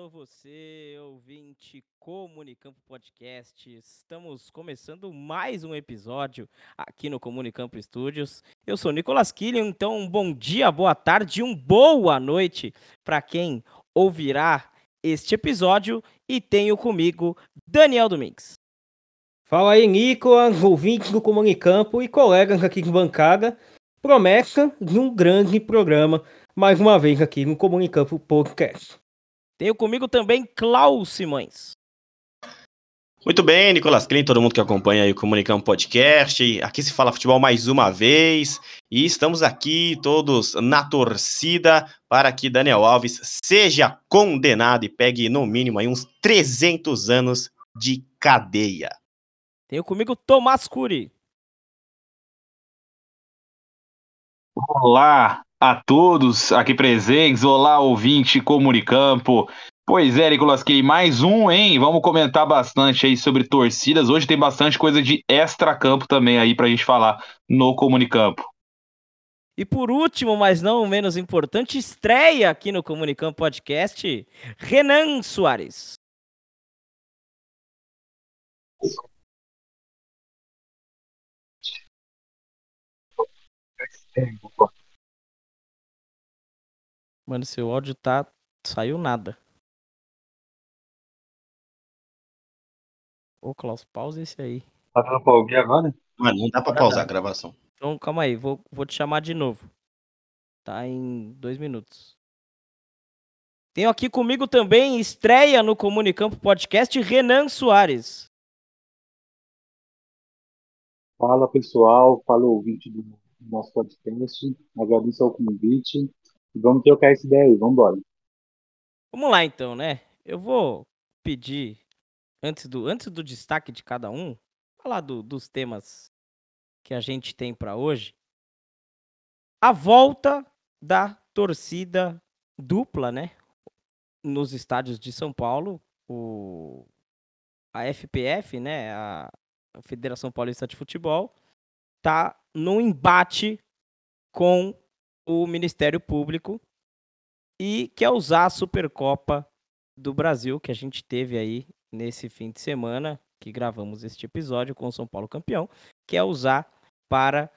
alô você, ouvinte Comunicampo Podcast. Estamos começando mais um episódio aqui no Comunicampo Studios. Eu sou Nicolas Killian, então um bom dia, boa tarde, um boa noite para quem ouvirá este episódio e tenho comigo Daniel Domingues. Fala aí, Nicolas, ouvinte do Comunicampo e colegas aqui de bancada. Promessa de um grande programa, mais uma vez aqui no Comunicampo Podcast. Tenho comigo também Klaus Simões. Muito bem, Nicolas Klein, todo mundo que acompanha aí o Comunicão Podcast. Aqui se fala futebol mais uma vez. E estamos aqui todos na torcida para que Daniel Alves seja condenado e pegue no mínimo aí uns 300 anos de cadeia. Tenho comigo Tomás Curi. Olá, a todos aqui presentes. Olá, ouvinte Comunicampo. Pois é, Nicolas Key, mais um, hein? Vamos comentar bastante aí sobre torcidas. Hoje tem bastante coisa de extra-campo também aí pra gente falar no Comunicampo. E por último, mas não menos importante, estreia aqui no Comunicampo Podcast, Renan Soares. Mano, seu áudio tá. Saiu nada. Ô, Klaus, pausa esse aí. Tá dando pra ouvir agora? Mano, não dá pra pausar a gravação. Então, calma aí, vou, vou te chamar de novo. Tá em dois minutos. Tenho aqui comigo também, estreia no Comunicampo Podcast, Renan Soares. Fala pessoal, fala ouvinte do nosso podcast. Agradeço ao convite. Vamos trocar essa ideia aí, vamos embora. Vamos lá então, né? Eu vou pedir, antes do, antes do destaque de cada um, falar do- dos temas que a gente tem para hoje. A volta da torcida dupla, né? Nos estádios de São Paulo, o, a FPF, né? A, a Federação Paulista de Futebol, tá num embate com o Ministério Público e quer usar a Supercopa do Brasil que a gente teve aí nesse fim de semana que gravamos este episódio com o São Paulo campeão, quer usar para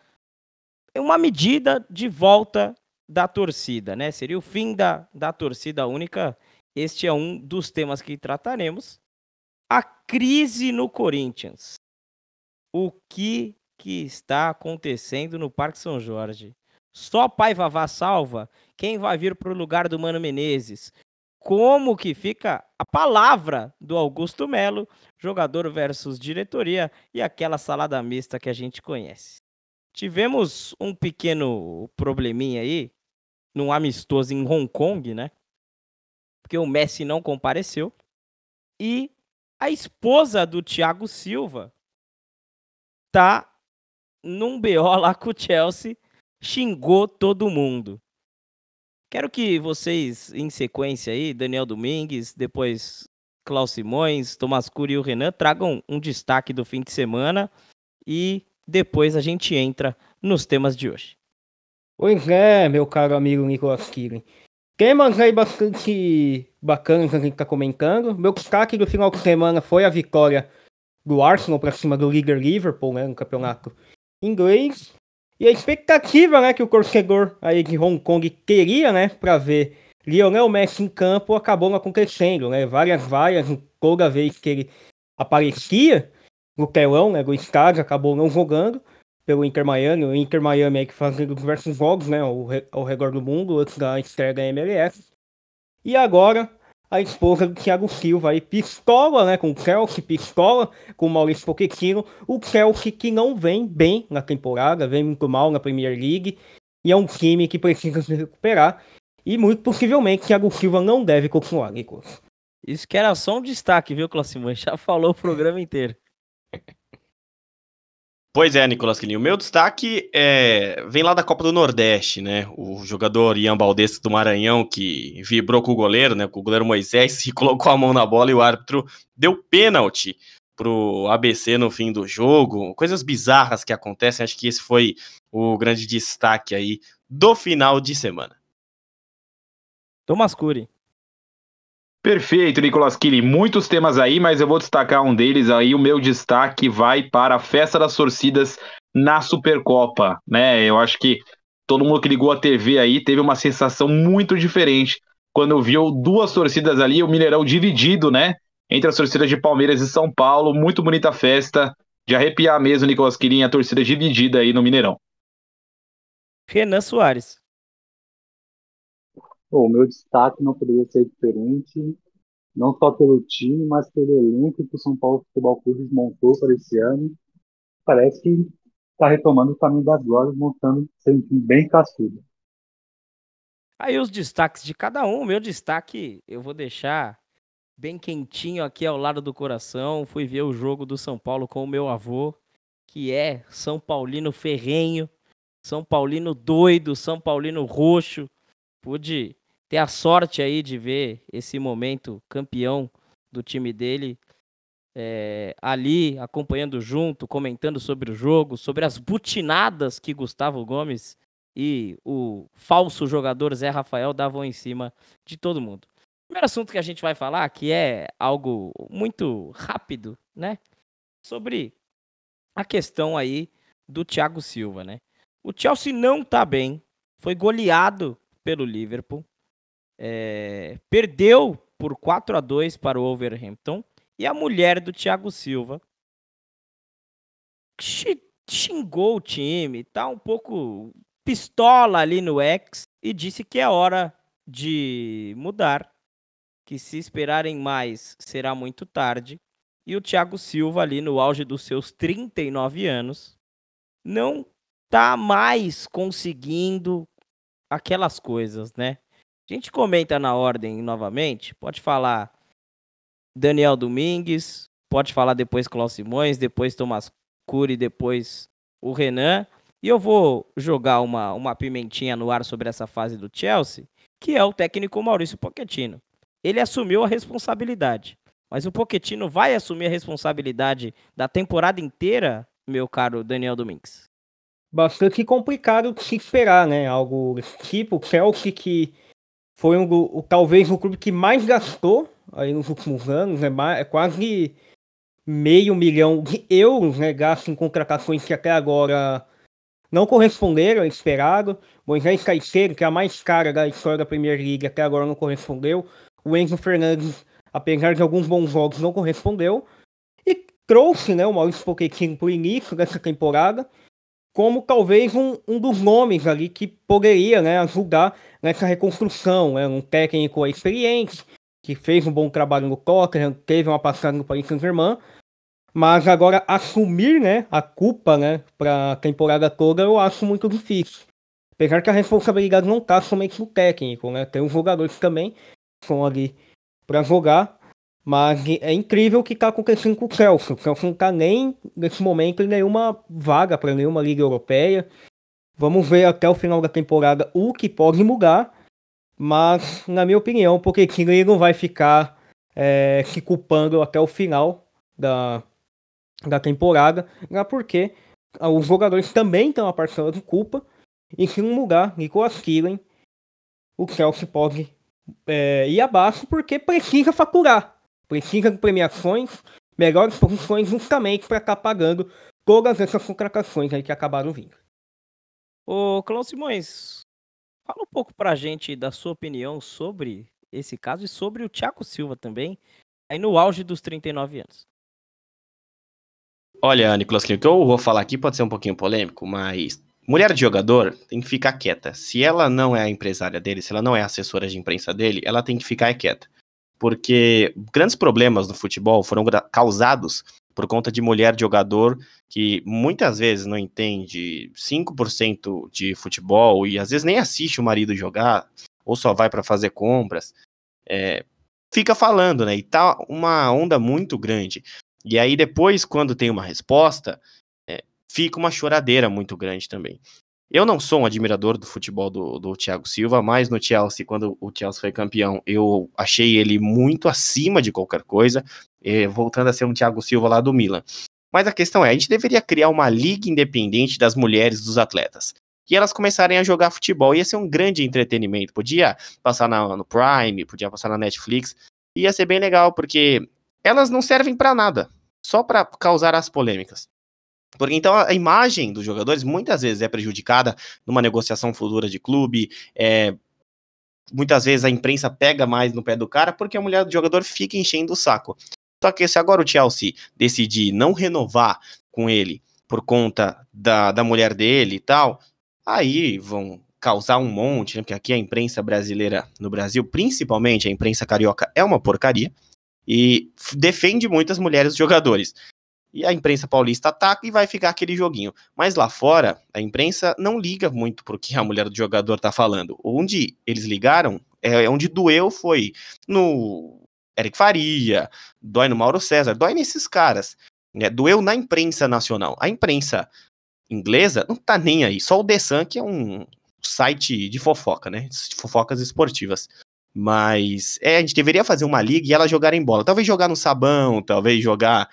uma medida de volta da torcida, né? Seria o fim da, da torcida única. Este é um dos temas que trataremos. A crise no Corinthians. O que que está acontecendo no Parque São Jorge? Só pai Vavá salva? Quem vai vir para o lugar do Mano Menezes? Como que fica a palavra do Augusto Melo, jogador versus diretoria e aquela salada mista que a gente conhece? Tivemos um pequeno probleminha aí, num amistoso em Hong Kong, né? Porque o Messi não compareceu. E a esposa do Thiago Silva tá num BO lá com o Chelsea, xingou todo mundo. Quero que vocês, em sequência aí, Daniel Domingues, depois Klaus Simões, Tomás Cury e o Renan, tragam um destaque do fim de semana e depois a gente entra nos temas de hoje. Pois é, meu caro amigo Nicolas Killing. Temas aí bastante bacanas que a gente tá comentando. Meu destaque do final de semana foi a vitória do Arsenal pra cima do líder Liverpool, né, no campeonato inglês. E a expectativa, né, que o torcedor aí de Hong Kong teria, né, pra ver Lionel Messi em campo acabou não acontecendo, né? Várias vaias, toda vez que ele aparecia no telão, né, do estádio, acabou não jogando pelo Inter Miami, o Inter Miami aí que fazendo diversos jogos, né, ao, ao redor do mundo, antes da estreia da MLS. E agora, a esposa do Thiago Silva aí, pistola, né, com o Chelsea, pistola com o Maurício Pochettino, o Chelsea que não vem bem na temporada, vem muito mal na Premier League, e é um time que precisa se recuperar, e muito possivelmente Thiago Silva não deve continuar, Nicolas. Isso que era só um destaque, viu, Klaus Simões? Já falou o programa inteiro. Pois é, Nicolas Quilinho. O meu destaque é... vem lá da Copa do Nordeste, né? O jogador Ian Baldes do Maranhão, que vibrou com o goleiro, né? Com o goleiro Moisés, e colocou a mão na bola e o árbitro deu pênalti pro ABC no fim do jogo. Coisas bizarras que acontecem. Acho que esse foi o grande destaque aí do final de semana. Thomas Cury. Perfeito, Nicolas Kili. Muitos temas aí, mas eu vou destacar um deles aí. O meu destaque vai para a festa das torcidas na Supercopa, né? Eu acho que todo mundo que ligou a TV aí teve uma sensação muito diferente quando viu duas torcidas ali, o Mineirão dividido, né? Entre as torcidas de Palmeiras e São Paulo. Muito bonita festa. De arrepiar mesmo, Nicolas Quirinha, a torcida dividida aí no Mineirão. Renan Soares. O meu destaque não poderia ser diferente, não só pelo time, mas pelo elenco que o São Paulo Futebol Clube montou para esse ano. Parece que está retomando o caminho das glórias, montando time bem cascudo. Aí os destaques de cada um. Meu destaque eu vou deixar bem quentinho aqui ao lado do coração. Fui ver o jogo do São Paulo com o meu avô, que é São Paulino ferrenho, São Paulino doido, São Paulino roxo. Pude ter a sorte aí de ver esse momento campeão do time dele é, ali acompanhando junto, comentando sobre o jogo, sobre as butinadas que Gustavo Gomes e o falso jogador Zé Rafael davam em cima de todo mundo. Primeiro assunto que a gente vai falar, que é algo muito rápido, né? Sobre a questão aí do Thiago Silva, né? O Chelsea não tá bem, foi goleado pelo Liverpool, é, perdeu por 4 a 2 para o Wolverhampton e a mulher do Thiago Silva xingou o time, tá um pouco pistola ali no X e disse que é hora de mudar, que se esperarem mais será muito tarde. E o Thiago Silva ali no auge dos seus 39 anos não tá mais conseguindo aquelas coisas, né? A gente comenta na ordem novamente, pode falar Daniel Domingues, pode falar depois Cláudio Simões, depois Tomás Cury, depois o Renan. E eu vou jogar uma, uma pimentinha no ar sobre essa fase do Chelsea, que é o técnico Maurício Pochettino. Ele assumiu a responsabilidade, mas o Pochettino vai assumir a responsabilidade da temporada inteira, meu caro Daniel Domingues? Bastante complicado se esperar, né? Algo tipo, o Chelsea que foi um, o, talvez o clube que mais gastou aí nos últimos anos, né? É quase meio milhão de euros, né? Gasto em contratações que até agora não corresponderam ao esperado. Moisés Caicedo, que é a mais cara da história da Premier League, até agora não correspondeu. O Enzo Fernandes, apesar de alguns bons jogos, não correspondeu. E trouxe né, o Maurício Pochettino para o início dessa temporada como talvez um, um dos nomes ali que poderia né, ajudar nessa reconstrução. É um técnico experiente, que fez um bom trabalho no Tottenham, teve uma passagem no Paris Saint-Germain, mas agora assumir né, a culpa né, para a temporada toda eu acho muito difícil. Apesar que a responsabilidade não está somente no técnico, né? Tem os jogadores também que estão ali para jogar, mas é incrível o que está acontecendo com o Chelsea. O Chelsea não está nem, nesse momento, em nenhuma vaga para nenhuma Liga Europeia. Vamos ver até o final da temporada o que pode mudar. Mas, na minha opinião, porque ele não vai ficar é, se culpando até o final da, da temporada. Porque os jogadores também têm uma parcela de culpa. E se não mudar Nicolas Killen, o Chelsea pode é, ir abaixo porque precisa faturar precisa de premiações, melhores posições justamente para estar tá pagando todas essas contratações aí que acabaram vindo. Ô, Cláudio Simões, fala um pouco pra gente da sua opinião sobre esse caso e sobre o Thiago Silva também, aí no auge dos 39 anos. Olha, Nicolas, o que eu vou falar aqui pode ser um pouquinho polêmico, mas mulher de jogador tem que ficar quieta. Se ela não é a empresária dele, se ela não é assessora de imprensa dele, ela tem que ficar quieta porque grandes problemas no futebol foram causados por conta de mulher de jogador que muitas vezes não entende 5% de futebol e às vezes nem assiste o marido jogar ou só vai para fazer compras. É, fica falando, né? E tá uma onda muito grande. E aí depois, quando tem uma resposta, é, fica uma choradeira muito grande também. Eu não sou um admirador do futebol do, do Thiago Silva, mas no Chelsea, quando o Chelsea foi campeão, eu achei ele muito acima de qualquer coisa, voltando a ser um Thiago Silva lá do Milan. Mas a questão é, a gente deveria criar uma liga independente das mulheres dos atletas. E elas começarem a jogar futebol. Ia ser um grande entretenimento. Podia passar na, no Prime, podia passar na Netflix. Ia ser bem legal, porque elas não servem para nada, só para causar as polêmicas. Porque então a imagem dos jogadores muitas vezes é prejudicada numa negociação futura de clube, é, muitas vezes a imprensa pega mais no pé do cara porque a mulher do jogador fica enchendo o saco. Só que se agora o Chelsea decidir não renovar com ele por conta da, da mulher dele e tal, aí vão causar um monte, né? Porque aqui a imprensa brasileira no Brasil, principalmente a imprensa carioca, é uma porcaria e defende muitas mulheres jogadores. E a imprensa paulista ataca e vai ficar aquele joguinho. Mas lá fora, a imprensa não liga muito pro que a mulher do jogador tá falando. Onde eles ligaram, é onde doeu foi no Eric Faria, dói no Mauro César, dói nesses caras. Né? Doeu na imprensa nacional. A imprensa inglesa não tá nem aí. Só o The Sun, que é um site de fofoca, né? De fofocas esportivas. Mas é, a gente deveria fazer uma liga e ela jogar em bola. Talvez jogar no sabão, talvez jogar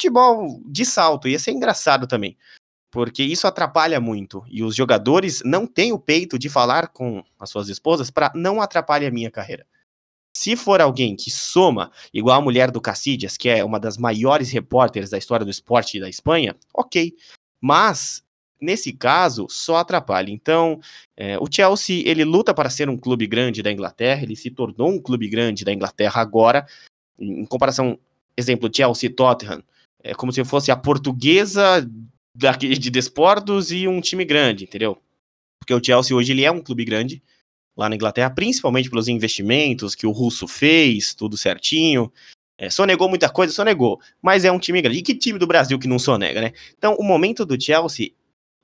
futebol de salto. Ia ser engraçado também. Porque isso atrapalha muito. E os jogadores não têm o peito de falar com as suas esposas para não atrapalhar a minha carreira. Se for alguém que soma, igual a mulher do Cassidias, que é uma das maiores repórteres da história do esporte da Espanha, ok. Mas, nesse caso, só atrapalha. Então, é, o Chelsea, ele luta para ser um clube grande da Inglaterra, ele se tornou um clube grande da Inglaterra agora, em comparação, exemplo, Chelsea-Tottenham, é como se fosse a portuguesa de desportos e um time grande, entendeu? Porque o Chelsea hoje ele é um clube grande, lá na Inglaterra, principalmente pelos investimentos que o russo fez, tudo certinho. É, sonegou muita coisa, sonegou, mas é um time grande. E que time do Brasil que não sonega, né? Então, o momento do Chelsea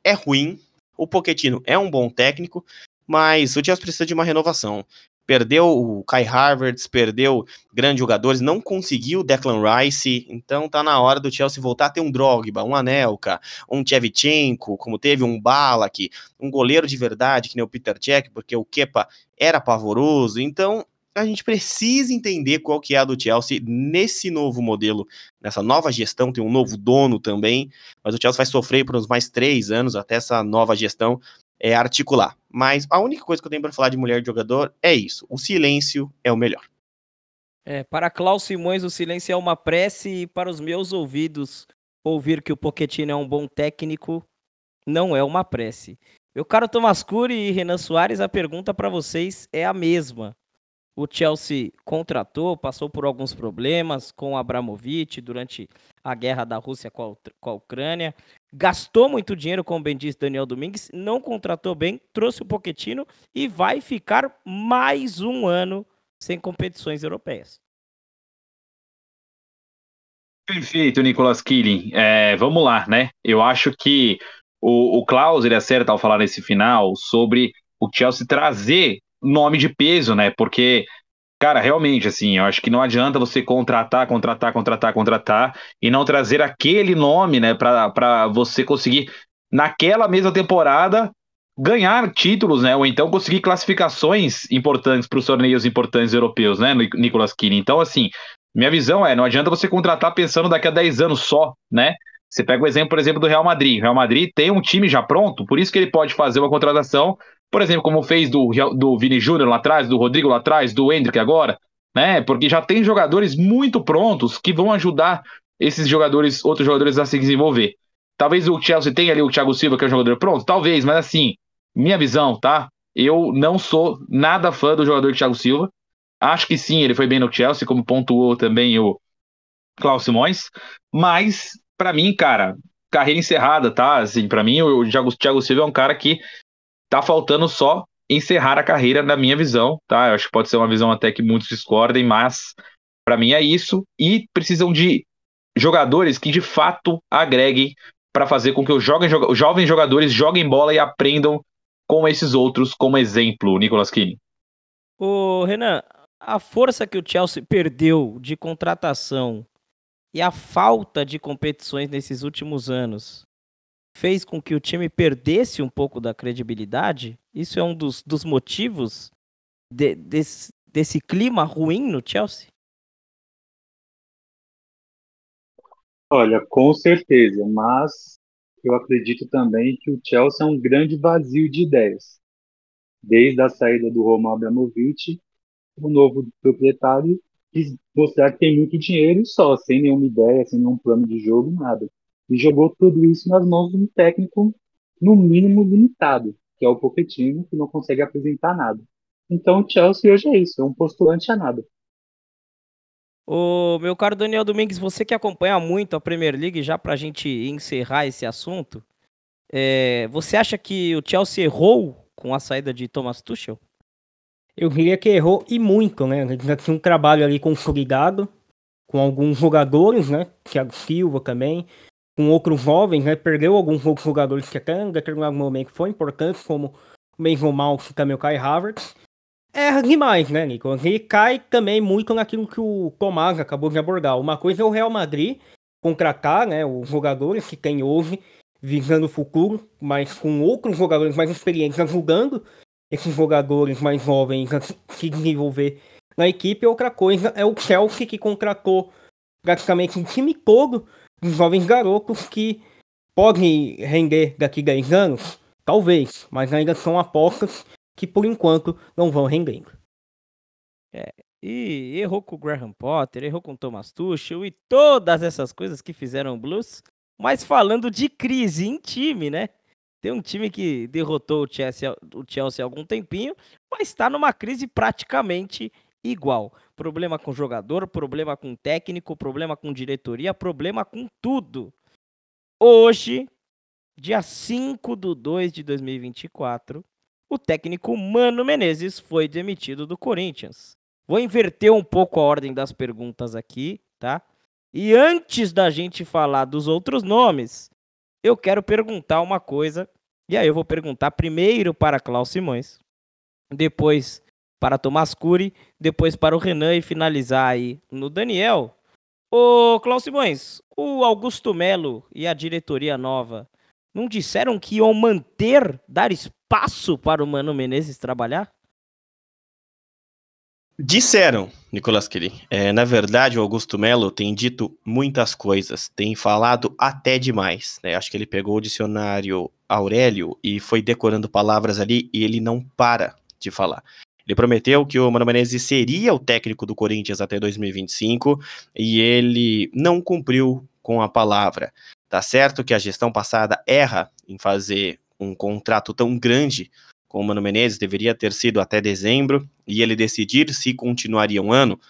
é ruim. O Pochettino é um bom técnico, mas o Chelsea precisa de uma renovação perdeu o Kai Havertz, perdeu grandes jogadores, não conseguiu o Declan Rice, então tá na hora do Chelsea voltar a ter um Drogba, um Anelka, um Tchevchenko, como teve um Balak, um goleiro de verdade, que nem o Peter Cech, porque o Kepa era pavoroso, então a gente precisa entender qual que é a do Chelsea nesse novo modelo, nessa nova gestão, tem um novo dono também, mas o Chelsea vai sofrer por uns mais três anos até essa nova gestão é, articular. Mas a única coisa que eu tenho para falar de mulher de jogador é isso: o silêncio é o melhor. É, para Klaus Simões, o silêncio é uma prece, e para os meus ouvidos, ouvir que o Pochettino é um bom técnico não é uma prece. Meu caro Thomas Cury e Renan Soares, a pergunta para vocês é a mesma. O Chelsea contratou, passou por alguns problemas com Abramovich durante a guerra da Rússia com a, com a Ucrânia. Gastou muito dinheiro, como bem disse Daniel Domingues, não contratou bem, trouxe o Poquetino e vai ficar mais um ano sem competições europeias. Perfeito, Nicolas Killing. É, vamos lá, né? Eu acho que o, o Klaus ele acerta ao falar nesse final sobre o Chelsea trazer nome de peso, né? Porque, cara, realmente, assim, eu acho que não adianta você contratar, contratar, contratar, contratar e não trazer aquele nome, né, para você conseguir, naquela mesma temporada, ganhar títulos, né? Ou então conseguir classificações importantes para os torneios importantes europeus, né, Nicolas Kine. Então, assim, minha visão é, não adianta você contratar pensando daqui a 10 anos só, né? Você pega o exemplo, por exemplo, do Real Madrid. O Real Madrid tem um time já pronto, por isso que ele pode fazer uma contratação por exemplo, como fez do, do Vini Júnior lá atrás, do Rodrigo lá atrás, do Hendrick agora, né? Porque já tem jogadores muito prontos que vão ajudar esses jogadores, outros jogadores a se desenvolver. Talvez o Chelsea tenha ali o Thiago Silva, que é um jogador pronto, talvez, mas assim, minha visão, tá? Eu não sou nada fã do jogador Thiago Silva. Acho que sim, ele foi bem no Chelsea, como pontuou também o Klaus Simões, mas para mim, cara, carreira encerrada, tá? Assim, para mim o Thiago, Silva é um cara que Tá faltando só encerrar a carreira, na minha visão, tá? Eu acho que pode ser uma visão até que muitos discordem, mas para mim é isso. E precisam de jogadores que de fato agreguem para fazer com que os jovens, jovens jogadores joguem bola e aprendam com esses outros como exemplo, Nicolas Kine. Ô, Renan, a força que o Chelsea perdeu de contratação e a falta de competições nesses últimos anos fez com que o time perdesse um pouco da credibilidade? Isso é um dos, dos motivos de, desse, desse clima ruim no Chelsea? Olha, com certeza, mas eu acredito também que o Chelsea é um grande vazio de ideias. Desde a saída do Roman Abramovich, o novo proprietário quis mostrar que tem muito dinheiro e só, sem nenhuma ideia, sem nenhum plano de jogo, nada. E jogou tudo isso nas mãos de um técnico, no mínimo, limitado, que é o Pochettino, que não consegue apresentar nada. Então o Chelsea hoje é isso, é um postulante a nada. Ô, meu caro Daniel Domingues, você que acompanha muito a Premier League, já para a gente encerrar esse assunto, é, você acha que o Chelsea errou com a saída de Thomas Tuchel? Eu diria que errou e muito, né? Já tinha um trabalho ali consolidado, com alguns jogadores, né? Thiago Silva também, com outros jovens, né? Perdeu alguns outros jogadores que até em determinado momento foi importante, como o Mason Mount também o Kai Havertz erra demais, né, Nicolas? E cai também muito naquilo que o Tomás acabou de abordar. Uma coisa é o Real Madrid contratar né, os jogadores que tem hoje, visando o futuro, mas com outros jogadores mais experientes ajudando esses jogadores mais jovens a se desenvolver na equipe. Outra coisa é o Chelsea que contratou praticamente um time todo jovens garotos que podem render daqui a 10 anos, talvez, mas ainda são apostas que por enquanto não vão rendendo. É, e errou com o Graham Potter, errou com o Thomas Tuchel e todas essas coisas que fizeram o Blues. Mas falando de crise em time, né? Tem um time que derrotou o Chelsea, o Chelsea há algum tempinho, mas está numa crise praticamente igual. Problema com jogador, problema com técnico, problema com diretoria, problema com tudo. Hoje, dia 5 de 2 de 2024, o técnico Mano Menezes foi demitido do Corinthians. Vou inverter um pouco a ordem das perguntas aqui, tá? E antes da gente falar dos outros nomes, eu quero perguntar uma coisa. E aí eu vou perguntar primeiro para Klaus Simões, depois para Tomás Cury, depois para o Renan e finalizar aí no Daniel. Ô Klaus Simões, o Augusto Melo e a diretoria nova não disseram que iam manter, dar espaço para o Mano Menezes trabalhar? Disseram, Nicolas Kelly. É, na verdade, o Augusto Melo tem dito muitas coisas, tem falado até demais. Né? Acho que ele pegou o dicionário Aurélio e foi decorando palavras ali e ele não para de falar. Ele prometeu que o Mano Menezes seria o técnico do Corinthians até 2025 e ele não cumpriu com a palavra. Tá certo que a gestão passada erra em fazer um contrato tão grande com o Mano Menezes, deveria ter sido até dezembro, e ele decidir se continuaria um ano,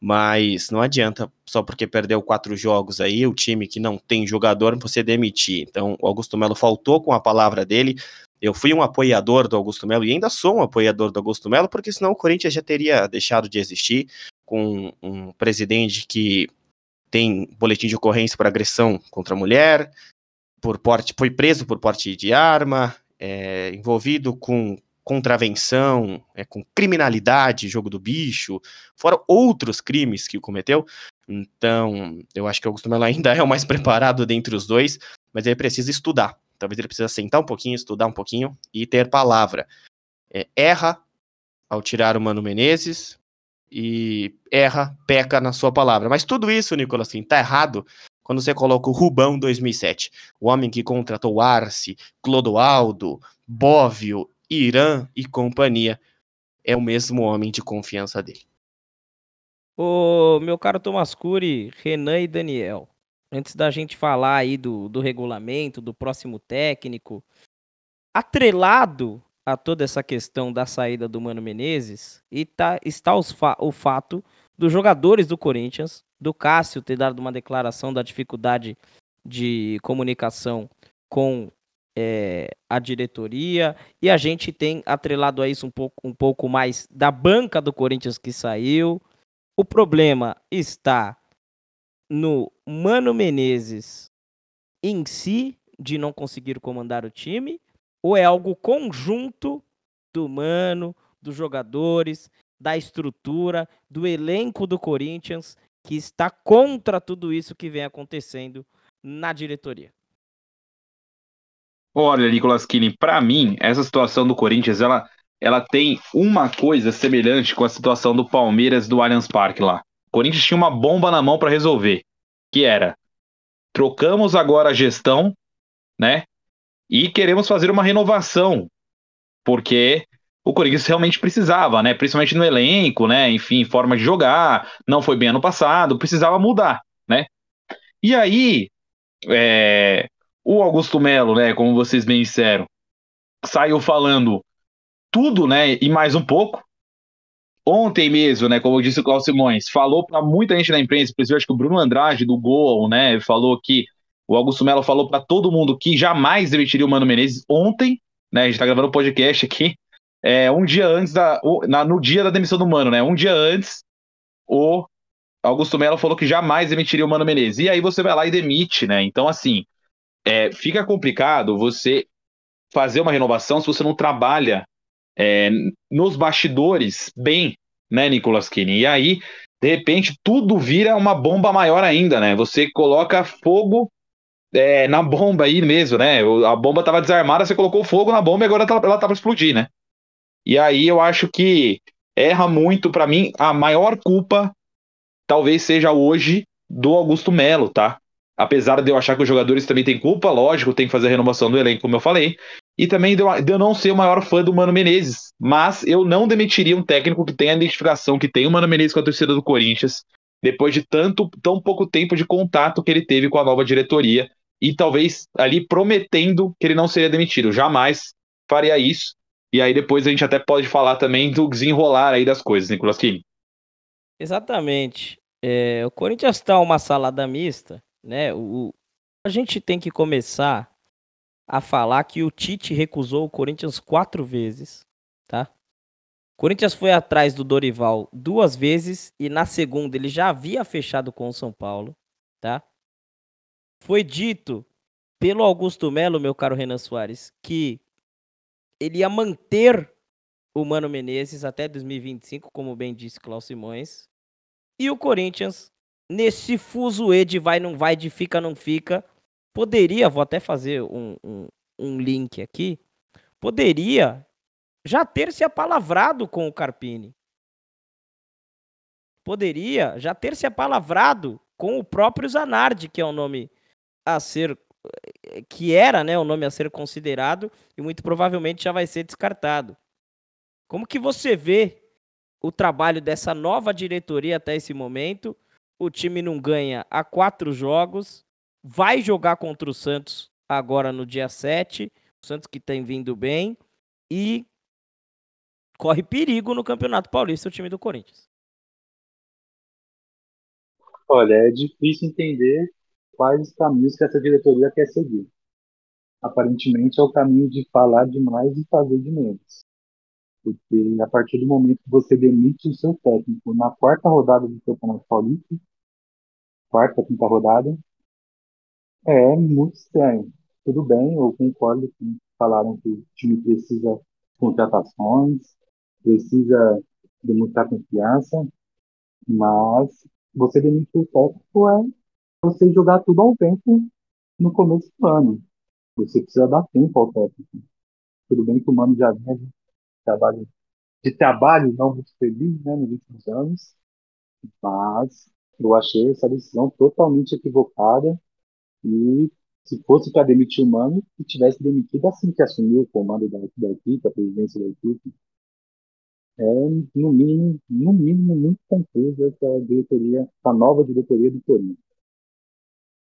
mas não adianta, só porque perdeu quatro jogos aí, o time que não tem jogador, você demitir. Então, o Augusto Melo faltou com a palavra dele. Eu fui um apoiador do Augusto Melo e ainda sou um apoiador do Augusto Melo, porque senão o Corinthians já teria deixado de existir com um presidente que tem boletim de ocorrência por agressão contra a mulher, por porte, foi preso por porte de arma, é, envolvido com contravenção, é, com criminalidade, jogo do bicho, fora outros crimes que cometeu. Então, eu acho que o Augusto Melo ainda é o mais preparado dentre os dois, mas ele precisa estudar. Talvez ele precisa sentar um pouquinho, estudar um pouquinho e ter palavra. É, erra ao tirar o Mano Menezes, e erra, peca na sua palavra. Mas tudo isso, Nicolas, assim, tá errado quando você coloca o Rubão 2007, o homem que contratou Arce, Clodoaldo, Bóvio, Irã e companhia, é o mesmo homem de confiança dele. Ô, meu caro Thomas Cury, Renan e Daniel, antes da gente falar aí do, do regulamento, do próximo técnico, atrelado a toda essa questão da saída do Mano Menezes e tá, está fa o fato dos jogadores do Corinthians, do Cássio ter dado uma declaração da dificuldade de comunicação com é, a diretoria e a gente tem atrelado a isso um pouco, um pouco mais da banca do Corinthians que saiu. O problema está no Mano Menezes em si de não conseguir comandar o time ou é algo conjunto do Mano, dos jogadores, da estrutura, do elenco do Corinthians que está contra tudo isso que vem acontecendo na diretoria? Olha, Nicolas Killing, para mim, essa situação do Corinthians, ela, ela tem uma coisa semelhante com a situação do Palmeiras do Allianz Parque lá. Corinthians tinha uma bomba na mão para resolver, que era trocamos agora a gestão, né? E queremos fazer uma renovação, porque o Corinthians realmente precisava, né? Principalmente no elenco, né? Enfim, forma de jogar, não foi bem ano passado, precisava mudar, né? E aí, é, o Augusto Melo, né? Como vocês bem disseram, saiu falando tudo, né? E mais um pouco. Ontem mesmo, né? Como disse o Cláudio Simões, falou para muita gente na imprensa, inclusive acho que o Bruno Andrade do Gol, né? Falou que o Augusto Melo falou para todo mundo que jamais demitiria o Mano Menezes ontem, né? A gente tá gravando o um podcast aqui. É, um dia antes da. Na, no dia da demissão do Mano, né? Um dia antes, o Augusto Melo falou que jamais demitiria o Mano Menezes. E aí você vai lá e demite, né? Então, assim, é, fica complicado você fazer uma renovação se você não trabalha é, nos bastidores bem, né, Nicolas Kine? E aí, de repente, tudo vira uma bomba maior ainda, né? Você coloca fogo é, na bomba aí mesmo, né? A bomba estava desarmada, você colocou fogo na bomba e agora ela tá para explodir, né? E aí eu acho que erra muito, para mim, a maior culpa talvez seja hoje do Augusto Melo, tá? Apesar de eu achar que os jogadores também têm culpa, lógico, tem que fazer a renovação do elenco, como eu falei. E também de eu, não ser o maior fã do Mano Menezes. Mas eu não demitiria um técnico que tem a identificação que tem o Mano Menezes com a torcida do Corinthians, depois de tanto, tão pouco tempo de contato que ele teve com a nova diretoria. E talvez ali prometendo que ele não seria demitido. Jamais faria isso. E aí depois a gente até pode falar também do desenrolar aí das coisas, Nicolas Kine. Exatamente. É, o Corinthians está uma salada mista, né? O, a gente tem que começar a falar que o Tite recusou o Corinthians quatro vezes, tá? O Corinthians foi atrás do Dorival duas vezes e na segunda ele já havia fechado com o São Paulo, tá? Foi dito pelo Augusto Melo, meu caro Renan Soares, que ele ia manter o Mano Menezes até 2025, como bem disse Klaus Simões. E o Corinthians, nesse fuzuê de vai, não vai, de fica, não fica, poderia, vou até fazer um, um, um link aqui, poderia já ter se apalavrado com o Carpini. Poderia já ter se apalavrado com o próprio Zanardi, que é o nome a ser que era, né, o nome a ser considerado e muito provavelmente já vai ser descartado. Como que você vê o trabalho dessa nova diretoria até esse momento? O time não ganha há quatro jogos, vai jogar contra o Santos agora no dia 7, o Santos que tem vindo bem e corre perigo no Campeonato Paulista o time do Corinthians. Olha, é difícil entender quais os caminhos que essa diretoria quer seguir. Aparentemente é o caminho de falar demais e fazer de menos. Porque a partir do momento que você demite o seu técnico na quarta rodada do Campeonato Paulista, quarta, quinta rodada, é muito estranho. Tudo bem, eu concordo que falaram que o time precisa de contratações, precisa demonstrar confiança, mas você demitir o técnico é você jogar tudo ao vento no começo do ano. Você precisa dar tempo ao técnico. Tudo bem que o Mano já vinha de trabalho, de trabalho não muito feliz né, nos últimos anos, mas eu achei essa decisão totalmente equivocada e se fosse para demitir o Mano, que tivesse demitido assim que assumiu o comando da, da equipe, a presidência da equipe. É, no mínimo, no mínimo, muito confusa essa diretoria, essa nova diretoria do Corinthians.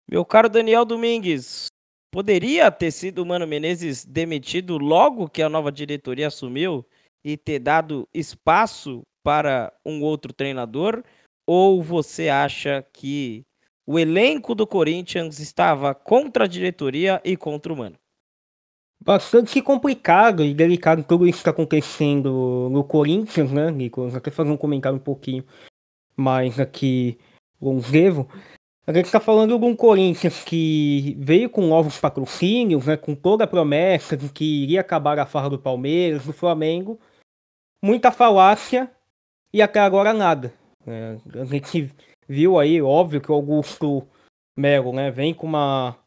Meu caro Daniel Domingues, poderia ter sido o Mano Menezes demitido logo que a nova diretoria assumiu e ter dado espaço para um outro treinador? Ou você acha que o elenco do Corinthians estava contra a diretoria e contra o Mano? Bastante complicado e delicado tudo isso que está acontecendo no Corinthians, né, Nicolas? Até fazer um comentário um pouquinho mais aqui longevo. A gente está falando de um Corinthians que veio com novos patrocínios, né, com toda a promessa de que iria acabar a farra do Palmeiras, do Flamengo. Muita falácia e até agora nada. É, a gente viu aí, óbvio, que o Augusto Melo né, vem com uma,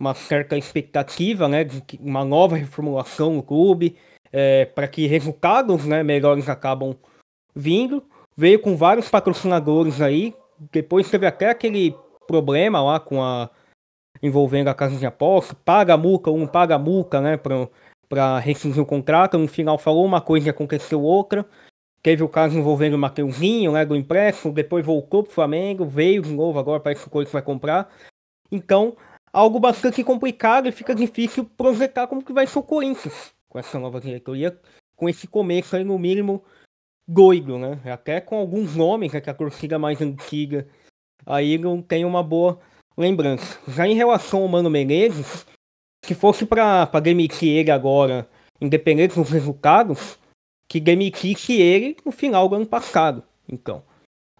uma certa expectativa né, de uma nova reformulação no clube, é, para que resultados né, melhores acabam vindo. Veio com vários patrocinadores aí. Depois teve até aquele problema lá com a envolvendo a casa de aposta, paga a ou não paga a multa, né, para rescindir o contrato. No final falou uma coisa e aconteceu outra. Teve o caso envolvendo o Mateuzinho, né, do empréstimo, depois voltou pro Flamengo, veio de novo, agora parece que o Corinthians vai comprar. Então, algo bastante complicado e fica difícil projetar como que vai ser o Corinthians com essa nova diretoria, com esse começo aí, no mínimo, doido, né? Até com alguns nomes, né, que a torcida mais antiga aí não tem uma boa lembrança. Já em relação ao Mano Menezes, se fosse para demitir ele agora, independente dos resultados, que demitisse ele no final do ano passado. Então,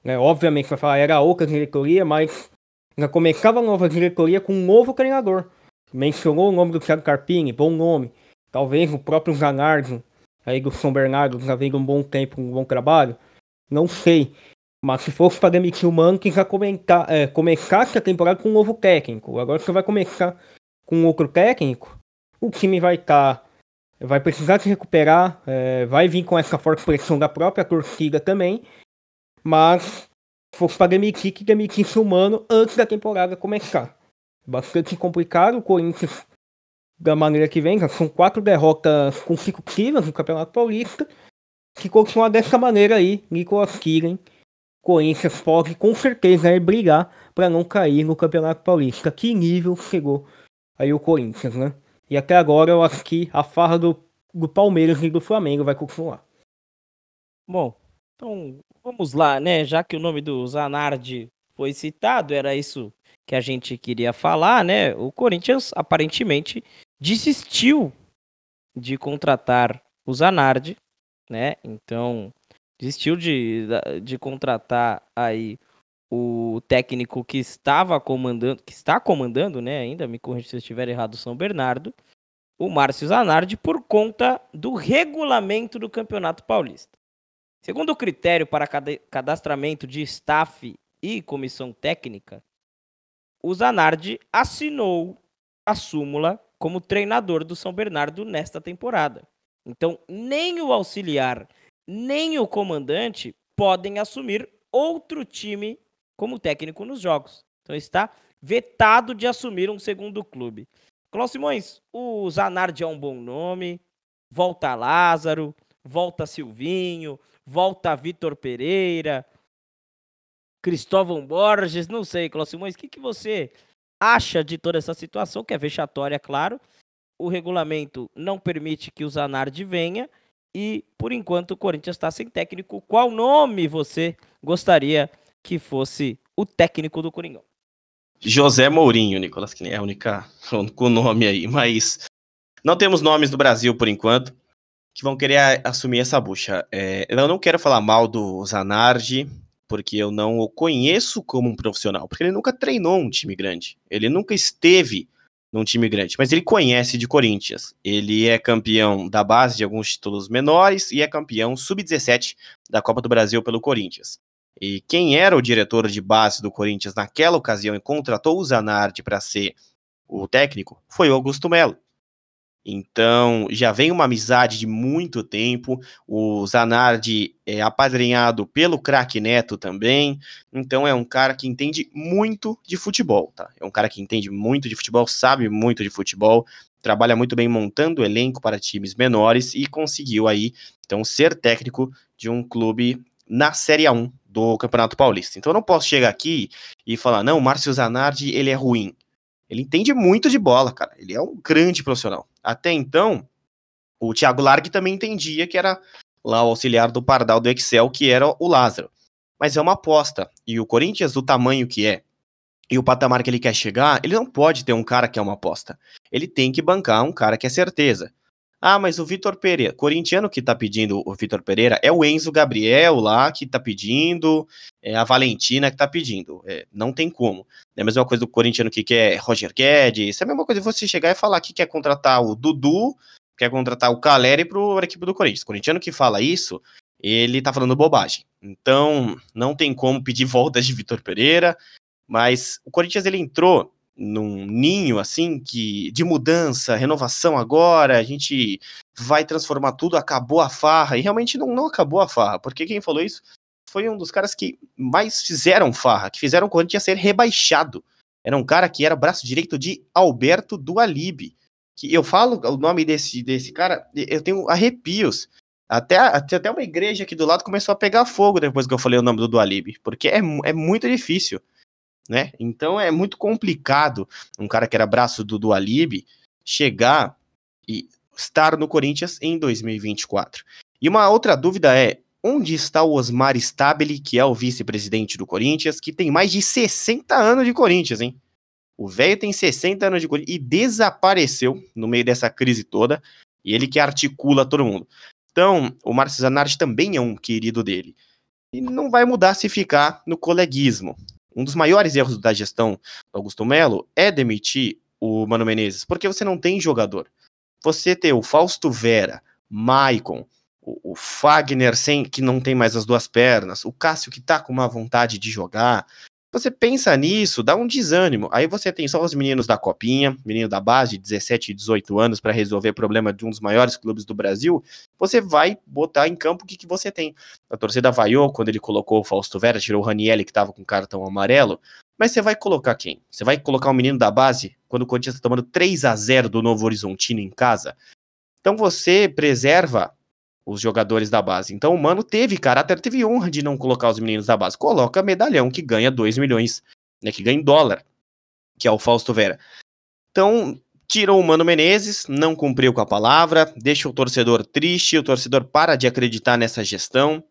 né, obviamente vai falar era outra diretoria, mas já começava a nova diretoria com um novo treinador. Mencionou o nome do Thiago Carpini, bom nome. Talvez o próprio Zanardo, aí do São Bernardo, já vem um bom tempo, um bom trabalho. Não sei. Mas se fosse para demitir o Mano, que já comentar, é, começasse a temporada com um novo técnico. Agora você vai começar com outro técnico, o time vai estar tá vai precisar se recuperar, é, vai vir com essa forte pressão da própria torcida também, mas se fosse para demitir, que demitisse o Mano antes da temporada começar. Bastante complicado, o Corinthians, da maneira que vem, são quatro derrotas consecutivas no Campeonato Paulista, que continuar dessa maneira aí, Nicolas Kirin, Corinthians pode com certeza brigar para não cair no Campeonato Paulista. Que nível chegou aí o Corinthians, né? E até agora eu acho que a farra do, do Palmeiras e do Flamengo vai continuar. Bom, então vamos lá, né? Já que o nome do Zanardi foi citado, era isso que a gente queria falar, né? O Corinthians aparentemente desistiu de contratar o Zanardi, né? Então, desistiu de, de contratar aí o técnico que estava comandando, que está comandando, né, ainda, me corrija se eu estiver errado, São Bernardo, o Márcio Zanardi, por conta do regulamento do Campeonato Paulista. Segundo o critério para cadastramento de staff e comissão técnica, o Zanardi assinou a súmula como treinador do São Bernardo nesta temporada. Então, nem o auxiliar, nem o comandante podem assumir outro time como técnico nos jogos. Então está vetado de assumir um segundo clube. Cláudio Simões, o Zanardi é um bom nome. Volta Lázaro, volta Silvinho, volta Vitor Pereira, Cristóvão Borges, não sei, Cláudio Simões, o que, que você acha de toda essa situação, que é vexatória, claro. O regulamento não permite que o Zanardi venha e, por enquanto, o Corinthians está sem técnico. Qual nome você gostaria que fosse o técnico do Coringão. José Mourinho, Nicolas, que é a única com nome aí, mas não temos nomes do Brasil por enquanto que vão querer assumir essa bucha. É, eu não quero falar mal do Zanardi, porque eu não o conheço como um profissional, porque ele nunca treinou um time grande, ele nunca esteve num time grande, mas ele conhece de Corinthians. Ele é campeão da base de alguns títulos menores e é campeão sub-17 da Copa do Brasil pelo Corinthians. E quem era o diretor de base do Corinthians naquela ocasião e contratou o Zanardi para ser o técnico foi o Augusto Melo. Então, já vem uma amizade de muito tempo. O Zanardi é apadrinhado pelo craque Neto também. Então, é um cara que entende muito de futebol, tá? É um cara que entende muito de futebol, sabe muito de futebol, trabalha muito bem montando elenco para times menores e conseguiu aí, então, ser técnico de um clube na Série A1 do Campeonato Paulista. Então eu não posso chegar aqui e falar, não, o Márcio Zanardi, ele é ruim. Ele entende muito de bola, cara. Ele é um grande profissional. Até então, o Thiago Largue também entendia que era lá o auxiliar do Pardal do Excel, que era o Lázaro. Mas é uma aposta. E o Corinthians, do tamanho que é, e o patamar que ele quer chegar, ele não pode ter um cara que é uma aposta. Ele tem que bancar um cara que é certeza. Ah, mas o Vitor Pereira, corintiano que tá pedindo o Vitor Pereira é o Enzo Gabriel lá que tá pedindo, é a Valentina que tá pedindo. É, não tem como. É a mesma coisa do corintiano que quer Roger Guedes, é a mesma coisa de você chegar e falar que quer contratar o Dudu, quer contratar o Caleri pro equipe do Corinthians. O corintiano que fala isso, ele tá falando bobagem. Então, não tem como pedir voltas de Vitor Pereira, mas o Corinthians ele entrou num ninho assim que de mudança, renovação agora, a gente vai transformar tudo, acabou a farra, e realmente não, não acabou a farra, porque quem falou isso foi um dos caras que mais fizeram farra, que fizeram o Corinthians ser rebaixado. Era um cara que era braço direito de Alberto do Alibe, que eu falo o nome desse, desse cara, eu tenho arrepios. Até, até uma igreja aqui do lado começou a pegar fogo depois que eu falei o nome do Dualib, porque é, é muito difícil, né? Então é muito complicado um cara que era braço do Dualib chegar e estar no Corinthians em 2024. E uma outra dúvida é, onde está o Osmar Stabile, que é o vice-presidente do Corinthians, que tem mais de 60 anos de Corinthians, hein? O velho tem 60 anos de Corinthians e desapareceu no meio dessa crise toda, e ele que articula todo mundo. Então, o Márcio Zanardi também é um querido dele. E não vai mudar se ficar no coleguismo. Um dos maiores erros da gestão do Augusto Melo é demitir o Mano Menezes, porque você não tem jogador. Você ter o Fausto Vera, Maicon, o, o Fagner sem que não tem mais as duas pernas, o Cássio que tá com uma vontade de jogar, você pensa nisso, dá um desânimo. Aí você tem só os meninos da copinha, menino da base de 17 e 18 anos para resolver problema de um dos maiores clubes do Brasil. Você vai botar em campo o que, que você tem. A torcida vaiou quando ele colocou o Fausto Vera, tirou o Ranielli que estava com cartão amarelo. Mas você vai colocar quem? Você vai colocar o um menino da base quando o Corinthians está tomando 3 a 0 do Novo Horizontino em casa? Então você preserva os jogadores da base. Então o Mano teve caráter, teve honra de não colocar os meninos da base. Coloca medalhão que ganha 2 milhões, né, que ganha em dólar, que é o Fausto Vera. Então, tirou o Mano Menezes, não cumpriu com a palavra, deixa o torcedor triste, o torcedor para de acreditar nessa gestão.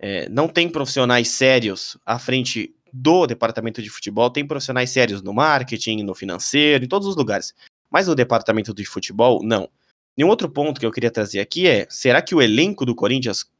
É, não tem profissionais sérios à frente do departamento de futebol, tem profissionais sérios no marketing, no financeiro, em todos os lugares. Mas no departamento de futebol, não. E um outro ponto que eu queria trazer aqui é: será que o elenco do Corinthians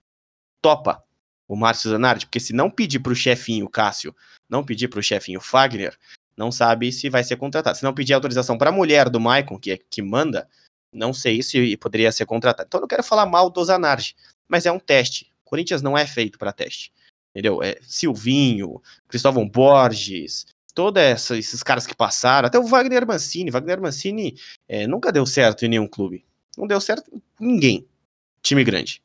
topa o Márcio Zanardi? Porque se não pedir para o chefinho Cássio, não pedir para o chefinho Fagner, não sabe se vai ser contratado. Se não pedir autorização para a mulher do Maicon, que é que manda, não sei se poderia ser contratado. Então eu não quero falar mal do Zanardi, mas é um teste. O Corinthians não é feito para teste. Entendeu? É Silvinho, Cristóvão Borges, todos esses caras que passaram, até o Wagner Mancini. Wagner Mancini é, nunca deu certo em nenhum clube. Não deu certo ninguém. Time grande.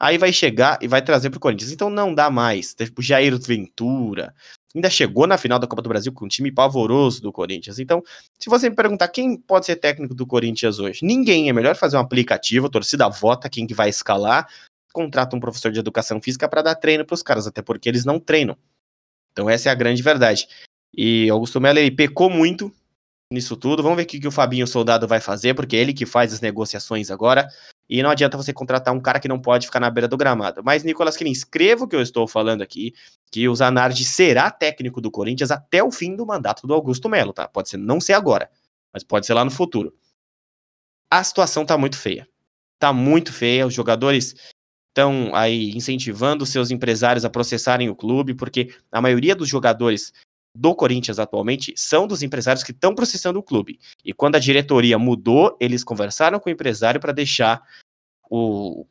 Aí vai chegar e vai trazer pro Corinthians. Então não dá mais. Tipo, Jair Ventura. Ainda chegou na final da Copa do Brasil com um time pavoroso do Corinthians. Então, se você me perguntar quem pode ser técnico do Corinthians hoje, ninguém. É melhor fazer um aplicativo, a torcida vota quem que vai escalar, contrata um professor de educação física para dar treino para os caras, até porque eles não treinam. Então essa é a grande verdade. E Augusto Melo ele pecou muito nisso tudo. Vamos ver o que, que o Fabinho Soldado vai fazer, porque é ele que faz as negociações agora. E não adianta você contratar um cara que não pode ficar na beira do gramado. Mas, Nicolas Quilin, escreva o que eu estou falando aqui, que o Zanardi será técnico do Corinthians até o fim do mandato do Augusto Melo, tá? Pode ser não ser agora, mas pode ser lá no futuro. A situação tá muito feia. Tá muito feia. Os jogadores estão aí incentivando seus empresários a processarem o clube, porque a maioria dos jogadores do Corinthians atualmente são dos empresários que estão processando o clube. E quando a diretoria mudou, eles conversaram com o empresário para deixar o,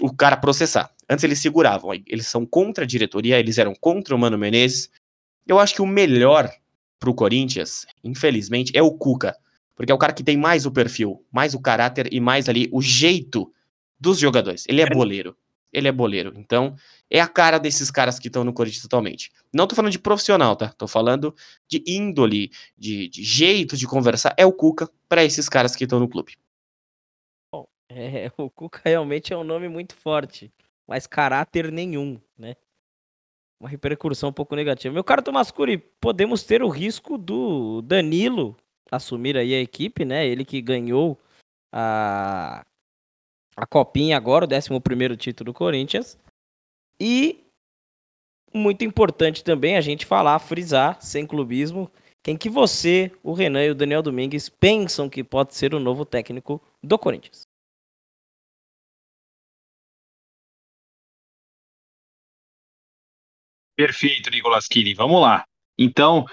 o cara processar. Antes eles seguravam, eles são contra a diretoria, eles eram contra o Mano Menezes. Eu acho que o melhor para o Corinthians, infelizmente, é o Cuca. Porque é o cara que tem mais o perfil, mais o caráter e mais ali o jeito dos jogadores. Ele é boleiro ele é boleiro. Então, é a cara desses caras que estão no Corinthians atualmente. Não tô falando de profissional, tá? Tô falando de índole, de, de jeito de conversar. É o Cuca para esses caras que estão no clube. Bom, é, o Cuca realmente é um nome muito forte, mas caráter nenhum, né? Uma repercussão um pouco negativa. Meu caro Tomás Curi, podemos ter o risco do Danilo assumir aí a equipe, né? Ele que ganhou a a Copinha agora, o 11 título do Corinthians. E muito importante também a gente falar, frisar, sem clubismo, quem que você, o Renan e o Daniel Domingues pensam que pode ser o novo técnico do Corinthians. Perfeito, Nicolas Kini. Vamos lá. Então,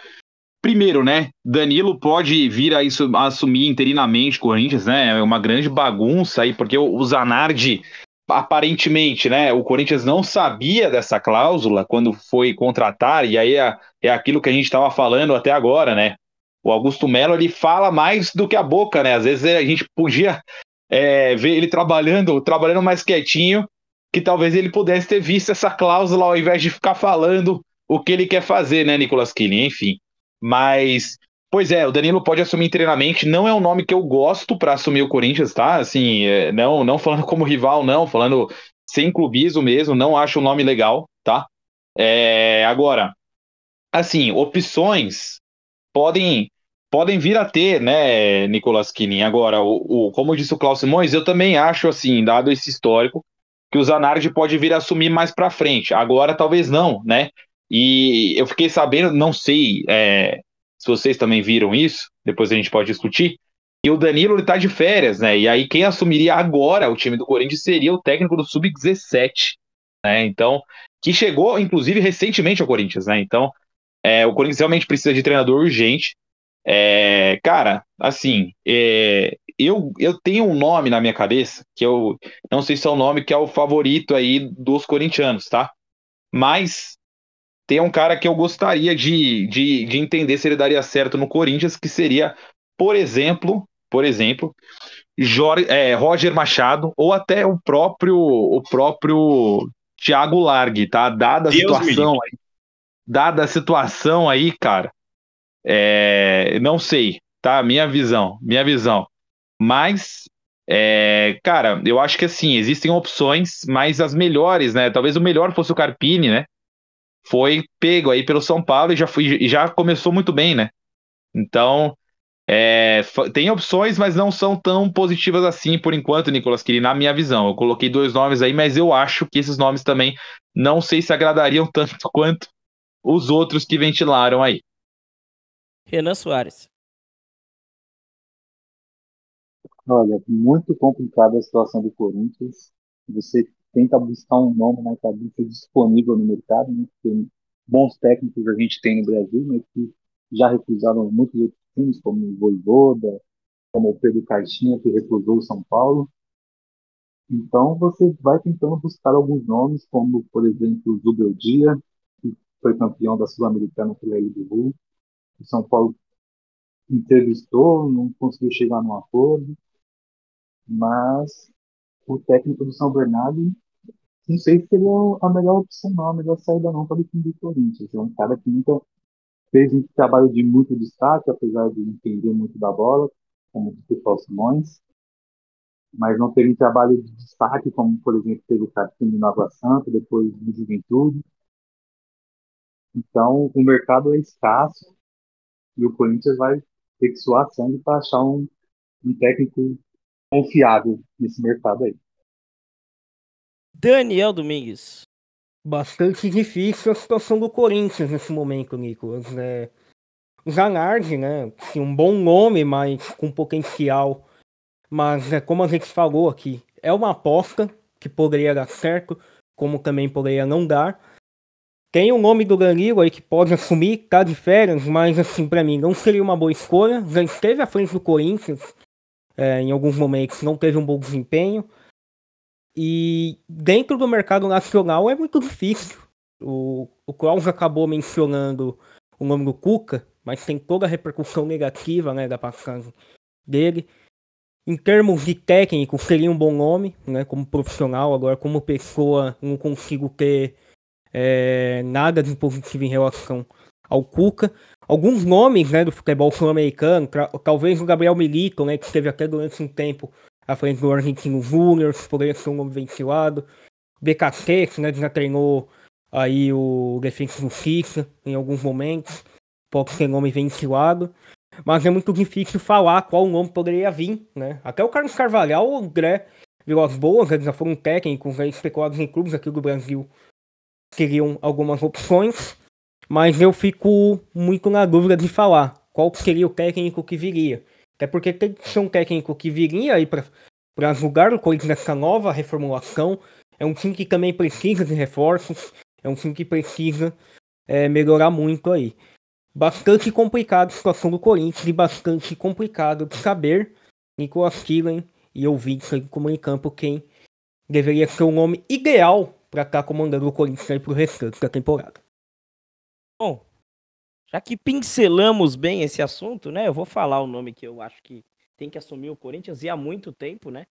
Primeiro, né? Danilo pode vir a, isso, assumir interinamente o Corinthians, né? É uma grande bagunça aí, porque o, o Zanardi, aparentemente, né? O Corinthians não sabia dessa cláusula quando foi contratar, e aí é, é aquilo que a gente estava falando até agora, né? O Augusto Melo ele fala mais do que a boca, né? Às vezes a gente podia é, ver ele trabalhando, trabalhando mais quietinho, que talvez ele pudesse ter visto essa cláusula ao invés de ficar falando o que ele quer fazer, né, Nicolas Killing? Enfim. Mas Pois é, o Danilo pode assumir inteiramente. Não é um nome que eu gosto para assumir o Corinthians, tá? Assim, é, não, não falando como rival, não, falando sem clubismo mesmo. Não acho o nome legal, tá? É, agora, assim, opções podem podem vir a ter, né, Nicolas Kinin. Agora, o, o, como disse o Klaus Simões, eu também acho, assim, dado esse histórico, que o Zanardi pode vir a assumir mais para frente. Agora, talvez não, né? E eu fiquei sabendo, não sei é, se vocês também viram isso, depois a gente pode discutir, que o Danilo ele tá de férias, né? E aí quem assumiria agora o time do Corinthians seria o técnico do Sub-17, né? Então, que chegou, inclusive, recentemente ao Corinthians, né? Então, é, o Corinthians realmente precisa de treinador urgente. É, cara, assim, é, eu, eu tenho um nome na minha cabeça, que eu não sei se é o nome que é o favorito aí dos corintianos, tá? Mas tem um cara que eu gostaria de, de, de entender se ele daria certo no Corinthians, que seria, por exemplo, por exemplo, Jorge, é, Roger Machado ou até o próprio o próprio Thiago Largue, tá? Dada a Deus situação aí, dada a situação aí, cara, é, não sei, tá? Minha visão, minha visão. Mas, é, cara, eu acho que assim, existem opções, mas as melhores, né? Talvez o melhor fosse o Carpini, né? Foi pego aí pelo São Paulo e já, foi, e já começou muito bem, né? Então, é, tem opções, mas não são tão positivas assim por enquanto, Nicolas Quiri, na minha visão. Eu coloquei dois nomes aí, mas eu acho que esses nomes também não sei se agradariam tanto quanto os outros que ventilaram aí. Renan Soares. Olha, muito complicada a situação do Corinthians. Você tenta buscar um nome na cabeça disponível no mercado, né? Porque bons técnicos a gente tem no Brasil, mas que já recusaram muitos outros times, como o Voivoda, como o Pedro Caixinha, que recusou o São Paulo. Então você vai tentando buscar alguns nomes, como, por exemplo, o Zubeldia, que foi campeão da Sul-Americana pela LDU. O São Paulo entrevistou, não conseguiu chegar num acordo, mas o técnico do São Bernardo, não sei se seria a melhor opção, não, a melhor saída não para o time do Corinthians. É um cara que nunca fez um trabalho de muito destaque, apesar de entender muito da bola, como o Paulo Simões, mas não teve um trabalho de destaque, como, por exemplo, teve o Cartinho no Água Santa, depois no Juventude. Então, o mercado é escasso e o Corinthians vai ter que suar sangue para achar um, um técnico confiável nesse mercado aí. Daniel Domingues. Bastante difícil a situação do Corinthians nesse momento, Nicolas. É, Zanardi, né? Assim, um bom nome, mas com potencial. Mas, é, como a gente falou aqui, é uma aposta que poderia dar certo, como também poderia não dar. Tem o nome do Danilo aí que pode assumir, tá de férias, mas assim, para mim não seria uma boa escolha. Já esteve à frente do Corinthians é, em alguns momentos, não teve um bom desempenho. E dentro do mercado nacional é muito difícil. O, o Klaus acabou mencionando o nome do Cuca, mas tem toda a repercussão negativa né, da passagem dele. Em termos de técnico, seria um bom nome, né, como profissional. Agora, como pessoa, não consigo ter é, nada de positivo em relação ao Cuca. Alguns nomes né, do futebol sul-americano, talvez o Gabriel Milito, né, que esteve até durante um tempo à frente do Argentino Júnior, poderia ser um nome ventilado. BKT, né, já treinou aí o Defensa Justiça em alguns momentos, pode ser nome ventilado. Mas é muito difícil falar qual nome poderia vir, né? Até o Carlos Carvalhal, o André Vilas Boas, eles já foram técnicos né, especulados em clubes aqui do Brasil seriam algumas opções, mas eu fico muito na dúvida de falar qual seria o técnico que viria. Até porque tem que ser um técnico que viria aí para julgar o Corinthians nessa nova reformulação. É um time que também precisa de reforços, é um time que precisa é, melhorar muito aí. Bastante complicado a situação do Corinthians e bastante complicado de saber Nicolas Killen e ouvintes como em campo quem deveria ser o nome ideal para estar tá comandando o Corinthians aí pro restante da temporada. Bom, já que pincelamos bem esse assunto, né? Eu vou falar o nome que eu acho que tem que assumir o Corinthians e há muito tempo, né?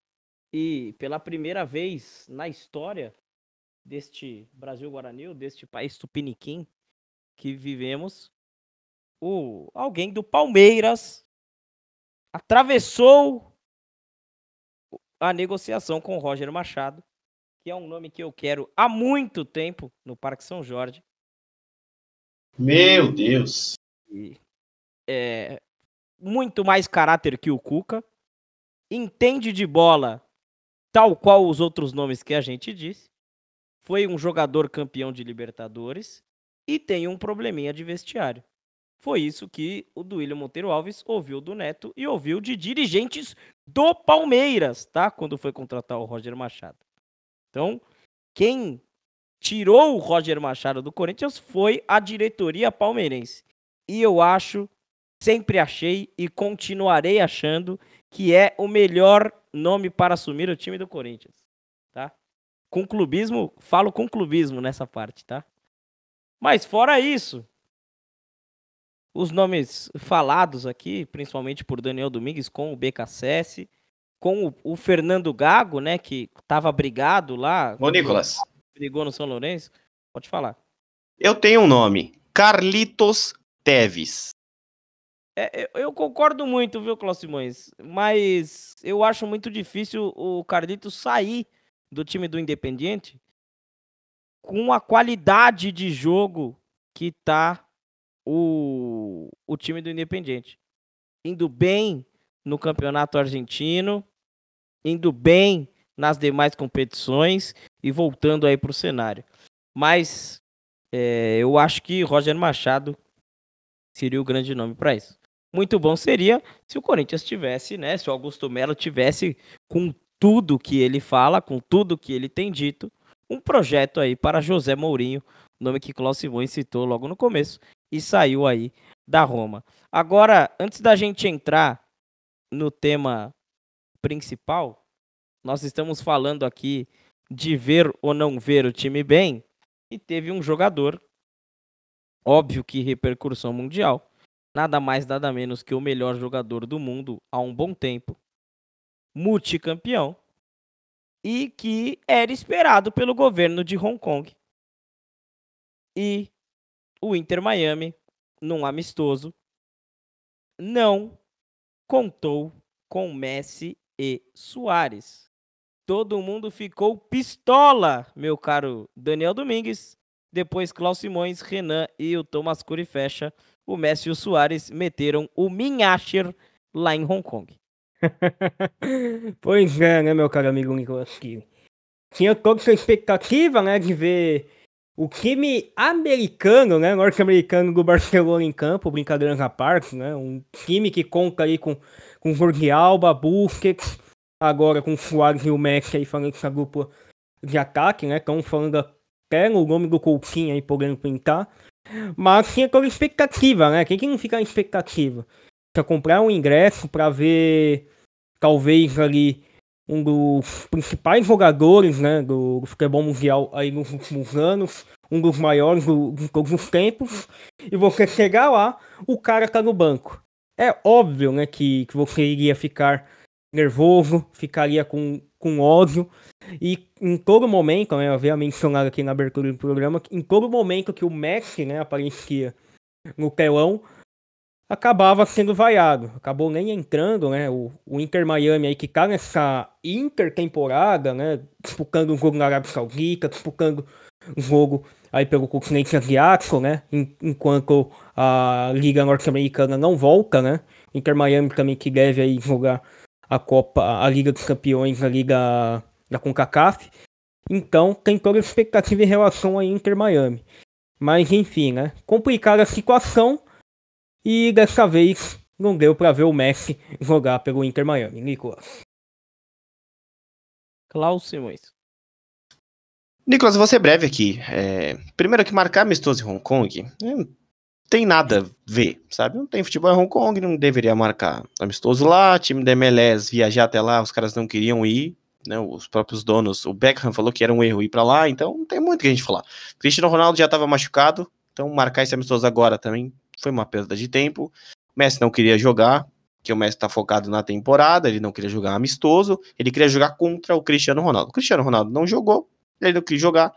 E pela primeira vez na história deste Brasil Guaranil, deste país tupiniquim que vivemos, o alguém do Palmeiras atravessou a negociação com o Roger Machado, que é um nome que eu quero há muito tempo no Parque São Jorge. Meu Deus. E, é, muito mais caráter que o Cuca, entende de bola tal qual os outros nomes que a gente disse, foi um jogador campeão de Libertadores e tem um probleminha de vestiário. Foi isso que o Duílio Monteiro Alves ouviu do Neto e ouviu de dirigentes do Palmeiras, tá? Quando foi contratar o Roger Machado. Então, quem tirou o Roger Machado do Corinthians foi a diretoria palmeirense. E eu acho, sempre achei e continuarei achando que é o melhor nome para assumir o time do Corinthians, tá? Com clubismo, falo com clubismo nessa parte, tá? Mas fora isso, os nomes falados aqui, principalmente por Daniel Domingues, com o BKSS, com o, o Fernando Gago, né, que estava brigado lá. Ô, Nicolas. Brigou no São Lourenço. Pode falar. Eu tenho um nome. Carlitos Teves. É, eu, concordo muito, viu, Cláudio Simões? Mas eu acho muito difícil o Carlitos sair do time do Independiente com a qualidade de jogo que tá o, o time do Independiente. Indo bem no campeonato argentino, indo bem nas demais competições e voltando aí para o cenário. Mas é, eu acho que Roger Machado seria o grande nome para isso. Muito bom seria se o Corinthians tivesse, né? Se o Augusto Melo tivesse com tudo que ele fala, com tudo que ele tem dito, um projeto aí para José Mourinho, nome que Cláudio Simões citou logo no começo, e saiu aí da Roma. Agora, antes da gente entrar no tema principal, nós estamos falando aqui de ver ou não ver o time bem, e teve um jogador, óbvio que repercussão mundial, nada mais nada menos que o melhor jogador do mundo há um bom tempo, multicampeão, e que era esperado pelo governo de Hong Kong. E o Inter Miami, num amistoso, não contou com Messi e Soares. Todo mundo ficou pistola, meu caro Daniel Domingues. Depois Klaus Simões, Renan e o Thomas Curi fecha. O Messi e o Soares meteram o Minhasher lá em Hong Kong. pois é, né, meu caro amigo Nicolas Kiel. Tinha toda essa expectativa, né, de ver o time americano, né, norte-americano do Barcelona em campo, brincadeira à parte, né, um time que conta aí com, com Jorge Alba, Busquets, agora com o Suárez e o Messi aí falando essa dupla de ataque, né, estão falando até no nome do Coutinho aí podendo pintar, mas tinha toda expectativa, né, quem que não fica em expectativa? Pra comprar um ingresso para ver, talvez ali, um dos principais jogadores né, do, do, futebol mundial aí nos últimos anos, um dos maiores do, de todos os tempos, e você chegar lá, o cara tá no banco. É óbvio né, que, que você iria ficar nervoso, ficaria com, com ódio, e em todo momento, né, eu havia mencionado aqui na abertura do programa, em todo momento que o Messi né, aparecia no telão, acabava sendo vaiado. Acabou nem entrando, né? O, o Inter Miami aí que tá nessa intertemporada, né? Disputando um jogo na Arábia Saudita, disputando um jogo aí pelo continente asiático, né? Enquanto a Liga Norte-Americana não volta, né? Inter Miami também que deve aí jogar a Copa, a Liga dos Campeões, a Liga da CONCACAF. Então tem toda a expectativa em relação a Inter Miami. Mas enfim, né? Complicada a situação e dessa vez não deu para ver o Messi jogar pelo Inter Miami. Nicolas. Klaus Simões. Nicolas, vou ser breve aqui. É, primeiro que marcar amistoso em Hong Kong não tem nada a ver, sabe? Não tem futebol em Hong Kong, não deveria marcar amistoso lá. Time da MLS viajar até lá, os caras não queriam ir. Né, os próprios donos, o Beckham falou que era um erro ir para lá, então não tem muito que a gente falar. Cristiano Ronaldo já estava machucado, então marcar esse amistoso agora também foi uma perda de tempo. O Messi não queria jogar, que o Messi está focado na temporada, ele não queria jogar amistoso, ele queria jogar contra o Cristiano Ronaldo. O Cristiano Ronaldo não jogou, ele não quis jogar,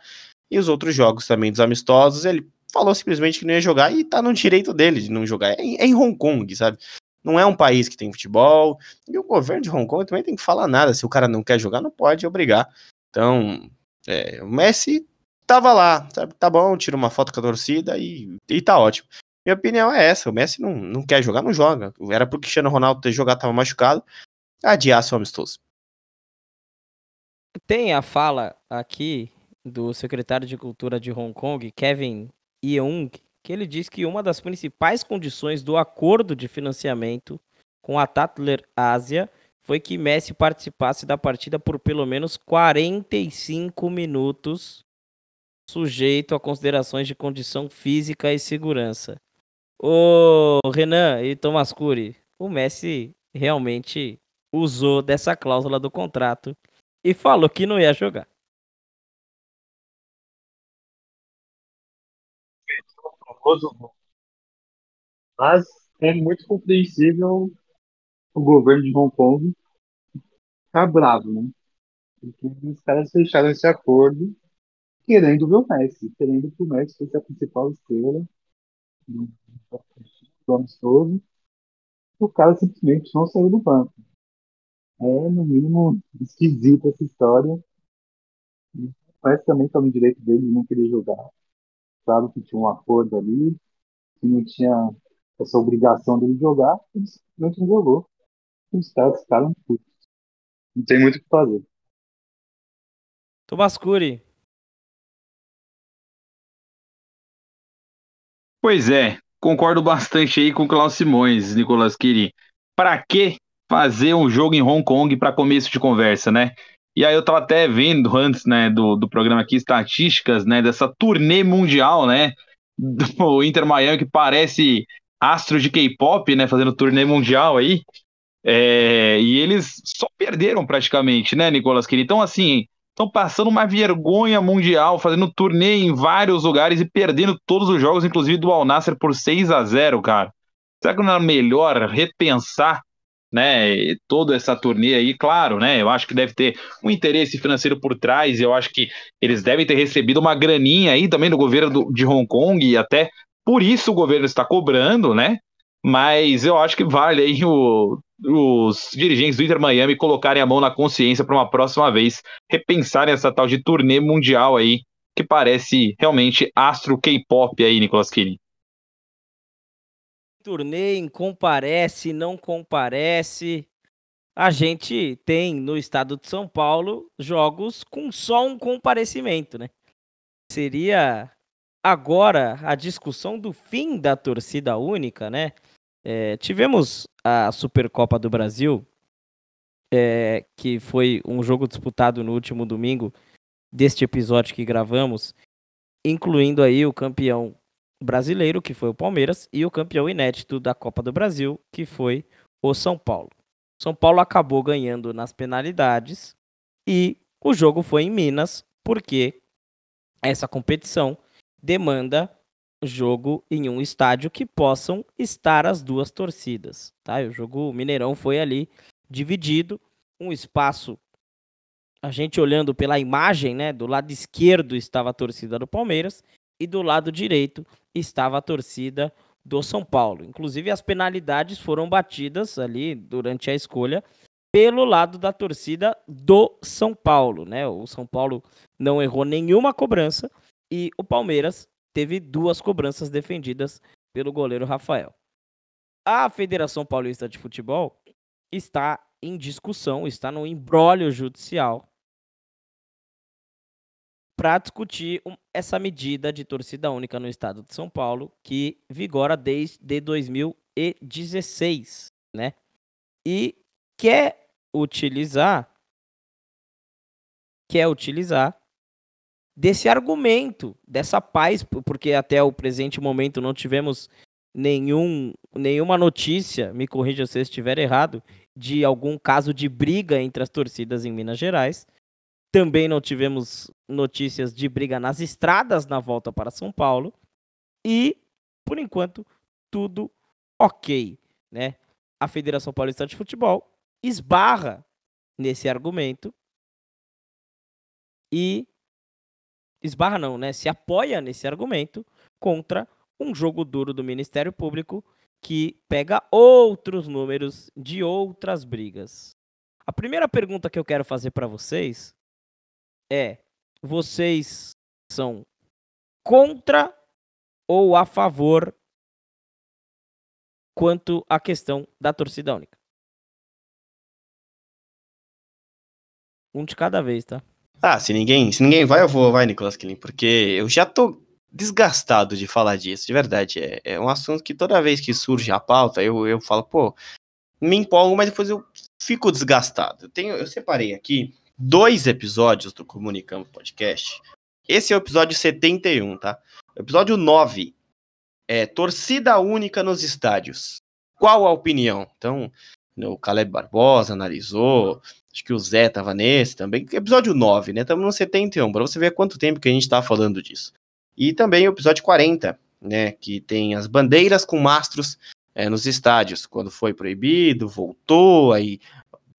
e os outros jogos também dos amistosos, ele falou simplesmente que não ia jogar e tá no direito dele de não jogar. É, é em Hong Kong, sabe? Não é um país que tem futebol. E o governo de Hong Kong também tem que falar nada. Se o cara não quer jogar, não pode obrigar. Então, é, o Messi tava lá, sabe? Tá bom, tira uma foto com a torcida e, e tá ótimo. Minha opinião é essa: o Messi não, não quer jogar, não joga. Era pro Cristiano Ronaldo ter jogado, tava machucado. Adiar seu amistoso. Tem a fala aqui do secretário de Cultura de Hong Kong, Kevin Yeung, que ele diz que uma das principais condições do acordo de financiamento com a Tatler Ásia foi que Messi participasse da partida por pelo menos 45 minutos, sujeito a considerações de condição física e segurança. Ô Renan e Thomas Cury, o Messi realmente usou dessa cláusula do contrato e falou que não ia jogar. Mas é muito compreensível o governo de Hong Kong ficar bravo, né? Porque os caras fecharam esse acordo querendo ver o Messi, querendo que o Messi fosse a principal estrela do amistoso. O cara simplesmente não saiu do banco. É, no mínimo, esquisita essa história. Mas também está no direito dele de não querer jogar. Sabe que tinha um acordo ali, que não tinha essa obrigação dele jogar, ele simplesmente não jogou. Os caras ficaram putos. Não tem muito o que fazer. Tomás Cury. Pois é, concordo bastante aí com o Klaus Simões, Nicolas Quiri. Para que fazer um jogo em Hong Kong para começo de conversa, né? E aí eu tava até vendo antes, né, do, do programa aqui, estatísticas, né, dessa turnê mundial, né, do Inter Miami, que parece astro de K-pop, né, fazendo turnê mundial aí, é, e eles só perderam praticamente, né, Nicolas Querido? Então, assim, estão passando uma vergonha mundial, fazendo turnê em vários lugares e perdendo todos os jogos, inclusive do Al Nasser por 6 a 0 cara. Será que não era melhor repensar né, toda essa turnê aí, claro, né, eu acho que deve ter um interesse financeiro por trás, eu acho que eles devem ter recebido uma graninha aí também do governo de Hong Kong, e até por isso o governo está cobrando, né, mas eu acho que vale aí o, os dirigentes do Inter Miami colocarem a mão na consciência para uma próxima vez repensarem essa tal de turnê mundial aí, que parece realmente astro K-pop aí, Nicolas Kini turnê, comparece, não comparece. A gente tem no estado de São Paulo jogos com só um comparecimento, né? Seria agora a discussão do fim da torcida única, né? É, tivemos a Supercopa do Brasil, é, que foi um jogo disputado no último domingo deste episódio que gravamos, incluindo aí o campeão brasileiro, que foi o Palmeiras, e o campeão inédito da Copa do Brasil, que foi o São Paulo. São Paulo acabou ganhando nas penalidades e o jogo foi em Minas, porque essa competição demanda jogo em um estádio que possam estar as duas torcidas, tá? O jogo Mineirão foi ali dividido, um espaço a gente olhando pela imagem, né, do lado esquerdo estava a torcida do Palmeiras e do lado direito estava a torcida do São Paulo. Inclusive, as penalidades foram batidas ali durante a escolha pelo lado da torcida do São Paulo, né? O São Paulo não errou nenhuma cobrança e o Palmeiras teve duas cobranças defendidas pelo goleiro Rafael. A Federação Paulista de Futebol está em discussão, está no embrólio judicial para discutir essa medida de torcida única no estado de São Paulo, que vigora desde 2016, né? E quer utilizar quer utilizar desse argumento, dessa paz, porque até o presente momento não tivemos nenhum, nenhuma notícia, me corrija se eu estiver errado, de algum caso de briga entre as torcidas em Minas Gerais. Também não tivemos notícias de briga nas estradas na volta para São Paulo. E, por enquanto, tudo ok. Né? A Federação Paulista de Futebol esbarra nesse argumento e esbarra não, né? Se apoia nesse argumento contra um jogo duro do Ministério Público que pega outros números de outras brigas. A primeira pergunta que eu quero fazer para vocês é: vocês são contra ou a favor quanto à questão da torcida única? Um de cada vez, tá? Ah, se ninguém, se ninguém vai, eu vou, vai, Nicolas Killing, porque eu já tô desgastado de falar disso, de verdade. É, é um assunto que toda vez que surge a pauta, eu, eu falo, pô, me empolgo, mas depois eu fico desgastado. Eu, tenho, eu separei aqui dois episódios do Comunicando Podcast. Esse é o episódio 71, tá? Episódio 9 é Torcida Única nos Estádios. Qual a opinião? Então, o Caleb Barbosa analisou, Acho que o Zé tava nesse também. Episódio 9, né? Estamos no 71, para você ver quanto tempo que a gente tá falando disso. E também o episódio 40, né? Que tem as bandeiras com mastros é, nos estádios. Quando foi proibido, voltou, aí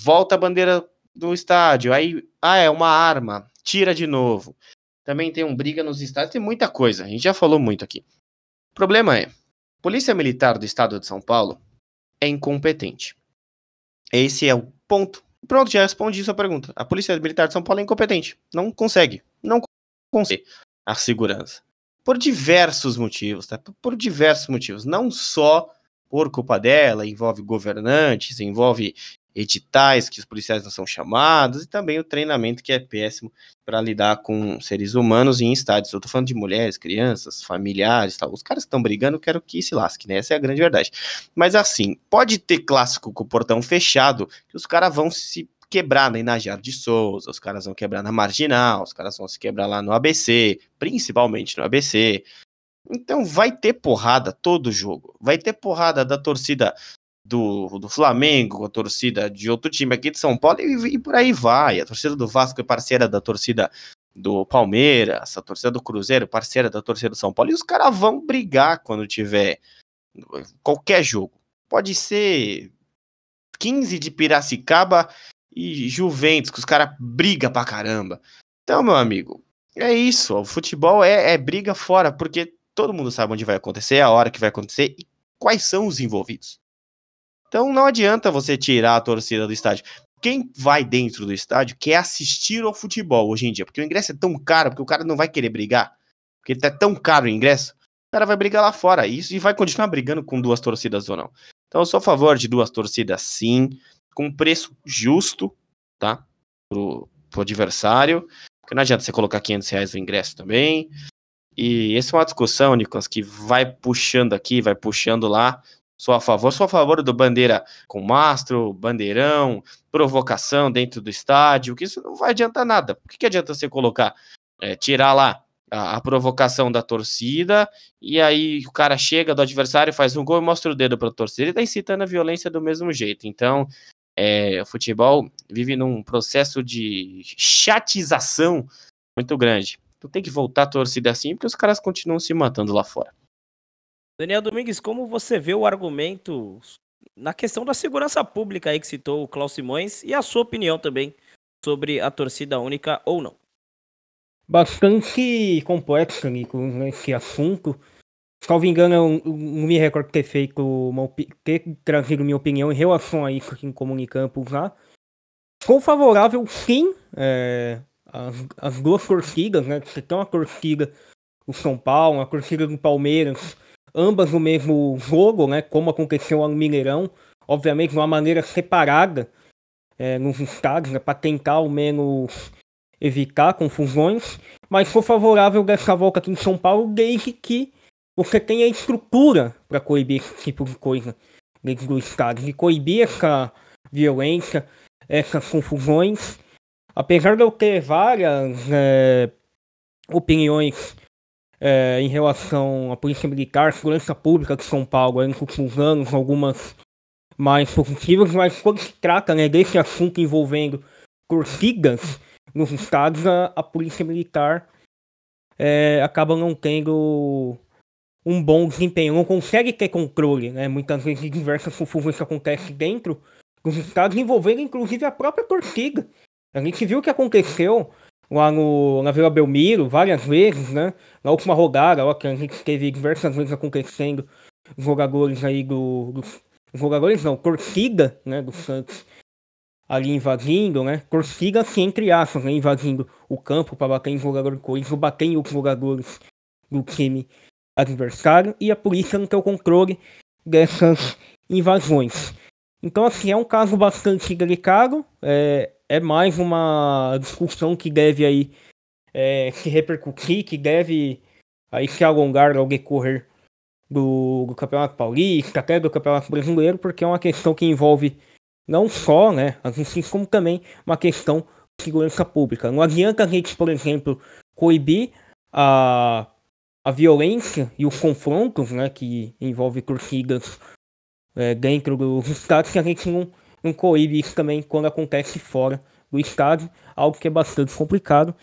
volta a bandeira do estádio, aí, ah, é uma arma, tira de novo. Também tem um briga nos estádios, tem muita coisa, a gente já falou muito aqui. O problema é, Polícia Militar do Estado de São Paulo é incompetente. Esse é o ponto Pronto, já respondi sua pergunta. A Polícia Militar de São Paulo é incompetente. Não consegue. Não consegue a segurança. Por diversos motivos, tá? Por diversos motivos. Não só por culpa dela, envolve governantes, envolve editais que os policiais não são chamados e também o treinamento que é péssimo para lidar com seres humanos em estádios. Eu tô falando de mulheres, crianças, familiares, tal. Os caras estão brigando, quero que se lasque, né? Essa é a grande verdade. Mas assim, pode ter clássico com o portão fechado, que os caras vão se quebrar na Inajar de Souza, os caras vão quebrar na Marginal, os caras vão se quebrar lá no ABC, principalmente no ABC. Então vai ter porrada todo jogo. Vai ter porrada da torcida do, do Flamengo, com a torcida de outro time aqui de São Paulo, e, e por aí vai. A torcida do Vasco é parceira da torcida do Palmeiras, a torcida do Cruzeiro, parceira da torcida do São Paulo, e os caras vão brigar quando tiver qualquer jogo. Pode ser 15 de Piracicaba e Juventus, que os caras brigam pra caramba. Então, meu amigo, é isso. O futebol é, é briga fora, porque todo mundo sabe onde vai acontecer, a hora que vai acontecer e quais são os envolvidos. Então não adianta você tirar a torcida do estádio. Quem vai dentro do estádio quer assistir ao futebol hoje em dia, porque o ingresso é tão caro, porque o cara não vai querer brigar, porque tá tão caro o ingresso, o cara vai brigar lá fora, isso e vai continuar brigando com duas torcidas ou não. Então eu sou a favor de duas torcidas sim, com preço justo, tá? Pro, pro adversário, porque não adianta você colocar 500 reais no ingresso também. E essa é uma discussão, Nicolas, que vai puxando aqui, vai puxando lá. Sou a favor, sou a favor do bandeira com mastro, bandeirão, provocação dentro do estádio, que isso não vai adiantar nada. O que, que adianta você colocar, é, tirar lá a, a, provocação da torcida, e aí o cara chega do adversário, faz um gol e mostra o dedo para a torcida, ele está incitando a violência do mesmo jeito. Então, é, o futebol vive num processo de chatização muito grande. Então tem que voltar a torcida assim, porque os caras continuam se matando lá fora. Daniel Domingues, como você vê o argumento na questão da segurança pública aí que citou o Klaus Simões e a sua opinião também sobre a torcida única ou não? Bastante complexo, Nico, esse assunto. Salvo engano, eu não me recordo ter feito uma ter trazido minha opinião em relação a isso aqui em Comunicampo já. Sou favorável, sim, é, as, as duas torcidas, né? Você tem uma torcida do São Paulo, uma torcida do Palmeiras, ambas no mesmo jogo, né? Como aconteceu no Mineirão, obviamente de uma maneira separada é, nos estádios, né, para tentar ao menos evitar confusões. Mas sou favorável dessa volta aqui em São Paulo desde que você tenha estrutura para coibir esse tipo de coisa dentro do estádio, e coibir essa violência, essas confusões. Apesar de eu ter várias é, opiniões é, em relação à Polícia Militar, Segurança Pública de São Paulo, nos últimos anos, algumas mais positivas, mas quando se trata né, desse assunto envolvendo torcidas nos estados, a, a Polícia Militar é, acaba não tendo um bom desempenho, não consegue ter controle, né? Muitas vezes diversas confusões acontecem dentro dos estados, envolvendo inclusive a própria torcida. A gente viu o que aconteceu lá no, na Vila Belmiro várias vezes, né? Na última rodada, ó, que a gente teve diversas vezes acontecendo, jogadores aí do, do jogadores não, torcida, né, do Santos ali invadindo, né? Torcida assim, entre aspas, né, invadindo o campo para bater em jogador coisa, bater em outros jogadores do time adversário e a polícia não tem o controle dessas invasões. Então, assim, é um caso bastante delicado, é, é mais uma discussão que deve aí é, se repercutir, que deve aí se alongar ao decorrer do, do Campeonato Paulista, até do Campeonato Brasileiro, porque é uma questão que envolve não só né, a justiça, como também uma questão de segurança pública. Não adianta a gente, por exemplo, coibir a, a violência e os confrontos né, que envolvem torcidas é, dentro dos estados se a gente não, não coíbe isso também quando acontece fora do estádio, algo que é bastante complicado.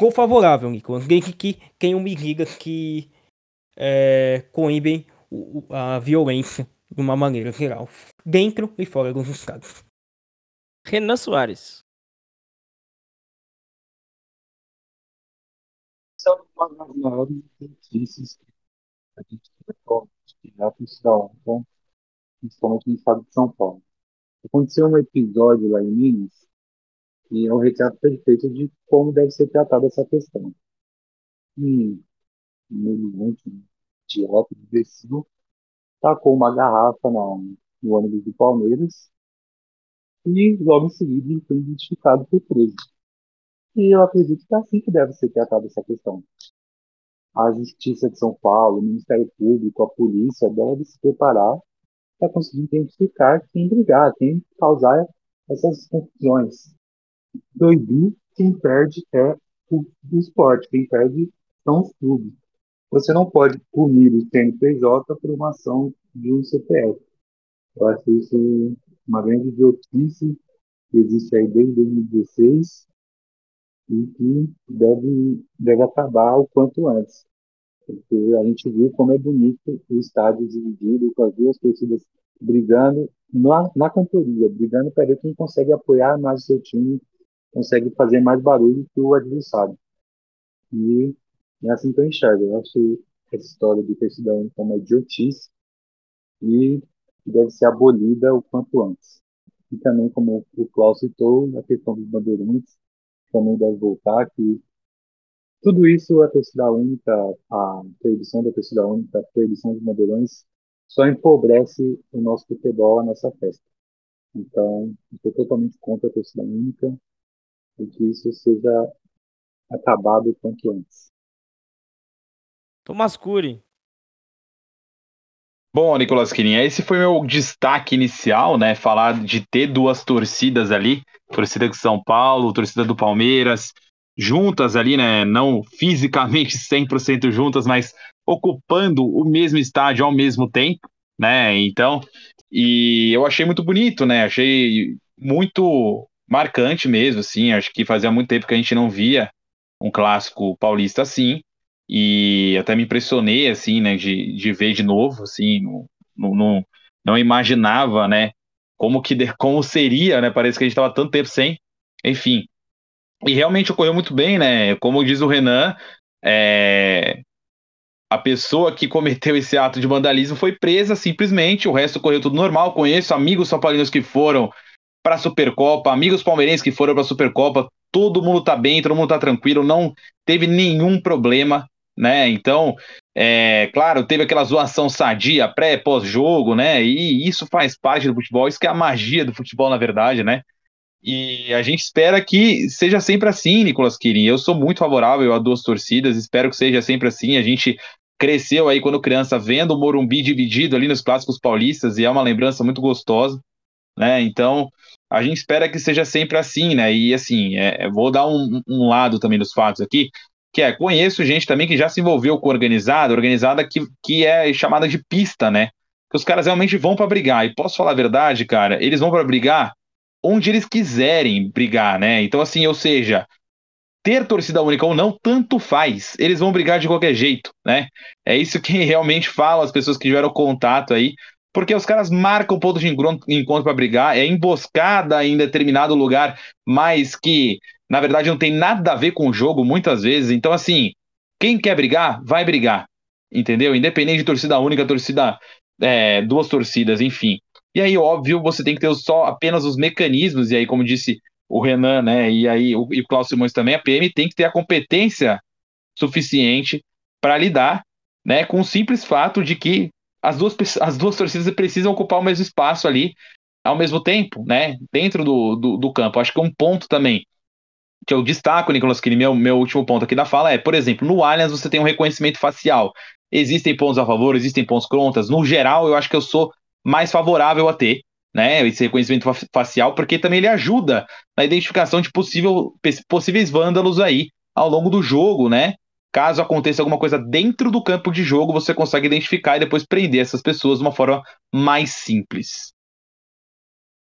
Ficou favorável, Nicolas, desde que tenham medidas que é, coíbem a violência de uma maneira geral, dentro e fora dos estados. Renan Soares. São uma das maiores notícias que a gente recorre, que já precisa ontem, principalmente no estado de São Paulo. Aconteceu um episódio lá em Minas e é um retrato perfeito de como deve ser tratada essa questão. Um de idiota, imbecil, tacou uma garrafa na, no ônibus do Palmeiras e logo em seguida foi identificado por preso. E eu acredito que é assim que deve ser tratada essa questão. A Justiça de São Paulo, o Ministério Público, a polícia devem se preparar para conseguir identificar quem brigar, quem causar essas confusões. Proibir quem perde é o, o esporte, quem perde são os clubes. Você não pode punir o CNPJ por uma ação de um CPF. Eu acho isso uma grande idiotice que existe aí desde 2016 e que deve, deve acabar o quanto antes. Porque a gente viu como é bonito o estádio dividido, com as duas torcidas brigando na, na cantoria, brigando para ver quem consegue apoiar mais o seu time, consegue fazer mais barulho que o adversário. E é assim que eu enxergo. Eu acho essa história de torcida única uma idiotice e deve ser abolida o quanto antes. E também, como o Klaus citou, a questão dos bandeirantes também deve voltar, que tudo isso, a torcida única, a proibição da torcida única, a proibição dos bandeirões, só empobrece o nosso futebol, a nossa festa. Então, estou totalmente contra a torcida única e que isso seja acabado o quanto antes. Tomás Cury. Bom, Nicolas Quirinha, esse foi meu destaque inicial, né? Falar de ter duas torcidas ali, torcida de São Paulo, torcida do Palmeiras, juntas ali, né? Não fisicamente 100% juntas, mas ocupando o mesmo estádio ao mesmo tempo, né? Então, e eu achei muito bonito, né? Achei muito marcante mesmo, assim. Acho que fazia muito tempo que a gente não via um clássico paulista assim e até me impressionei, assim, né, de, de ver de novo, assim, não, não, não imaginava, né, como que como seria, né, parece que a gente estava tanto tempo sem, enfim. E realmente ocorreu muito bem, né, como diz o Renan, é, a pessoa que cometeu esse ato de vandalismo foi presa simplesmente, o resto correu tudo normal, conheço amigos são paulinos que foram para a Supercopa, amigos palmeirenses que foram para a Supercopa, todo mundo tá bem, todo mundo tá tranquilo, não teve nenhum problema, né? Então, é, claro, teve aquela zoação sadia pré, pós-jogo, né? E isso faz parte do futebol, isso que é a magia do futebol, na verdade, né? E a gente espera que seja sempre assim, Nicolas Quirin. Eu sou muito favorável a duas torcidas, espero que seja sempre assim. A gente cresceu aí quando criança vendo o Morumbi dividido ali nos clássicos paulistas e é uma lembrança muito gostosa, né? Então, a gente espera que seja sempre assim, né? E assim, é, vou dar um, um lado também dos fatos aqui que é, conheço gente também que já se envolveu com organizada, organizada que, que é chamada de pista, né? Que os caras realmente vão para brigar. E posso falar a verdade, cara, eles vão para brigar onde eles quiserem brigar, né? Então, assim, ou seja, ter torcida única ou não, tanto faz. Eles vão brigar de qualquer jeito, né? É isso que realmente falam as pessoas que tiveram contato aí. Porque os caras marcam ponto de encontro para brigar, é emboscada em determinado lugar, mas que na verdade não tem nada a ver com o jogo muitas vezes. Então, assim, quem quer brigar, vai brigar. Entendeu? Independente de torcida única, torcida. É, duas torcidas, enfim. E aí, óbvio, você tem que ter só apenas os mecanismos, e aí, como disse o Renan, né? E aí o, e o Cláudio Simões também, a PM tem que ter a competência suficiente para lidar né, com o simples fato de que as duas, as duas torcidas precisam ocupar o mesmo espaço ali ao mesmo tempo, né, dentro do, do, do campo. Acho que um ponto também que eu destaco, Nicolas, que meu, meu último ponto aqui da fala é, por exemplo, no Allianz você tem um reconhecimento facial. Existem pontos a favor, existem pontos contra. No geral, eu acho que eu sou mais favorável a ter, né, esse reconhecimento facial, porque também ele ajuda na identificação de possível, possíveis vândalos aí ao longo do jogo, né? Caso aconteça alguma coisa dentro do campo de jogo, você consegue identificar e depois prender essas pessoas de uma forma mais simples.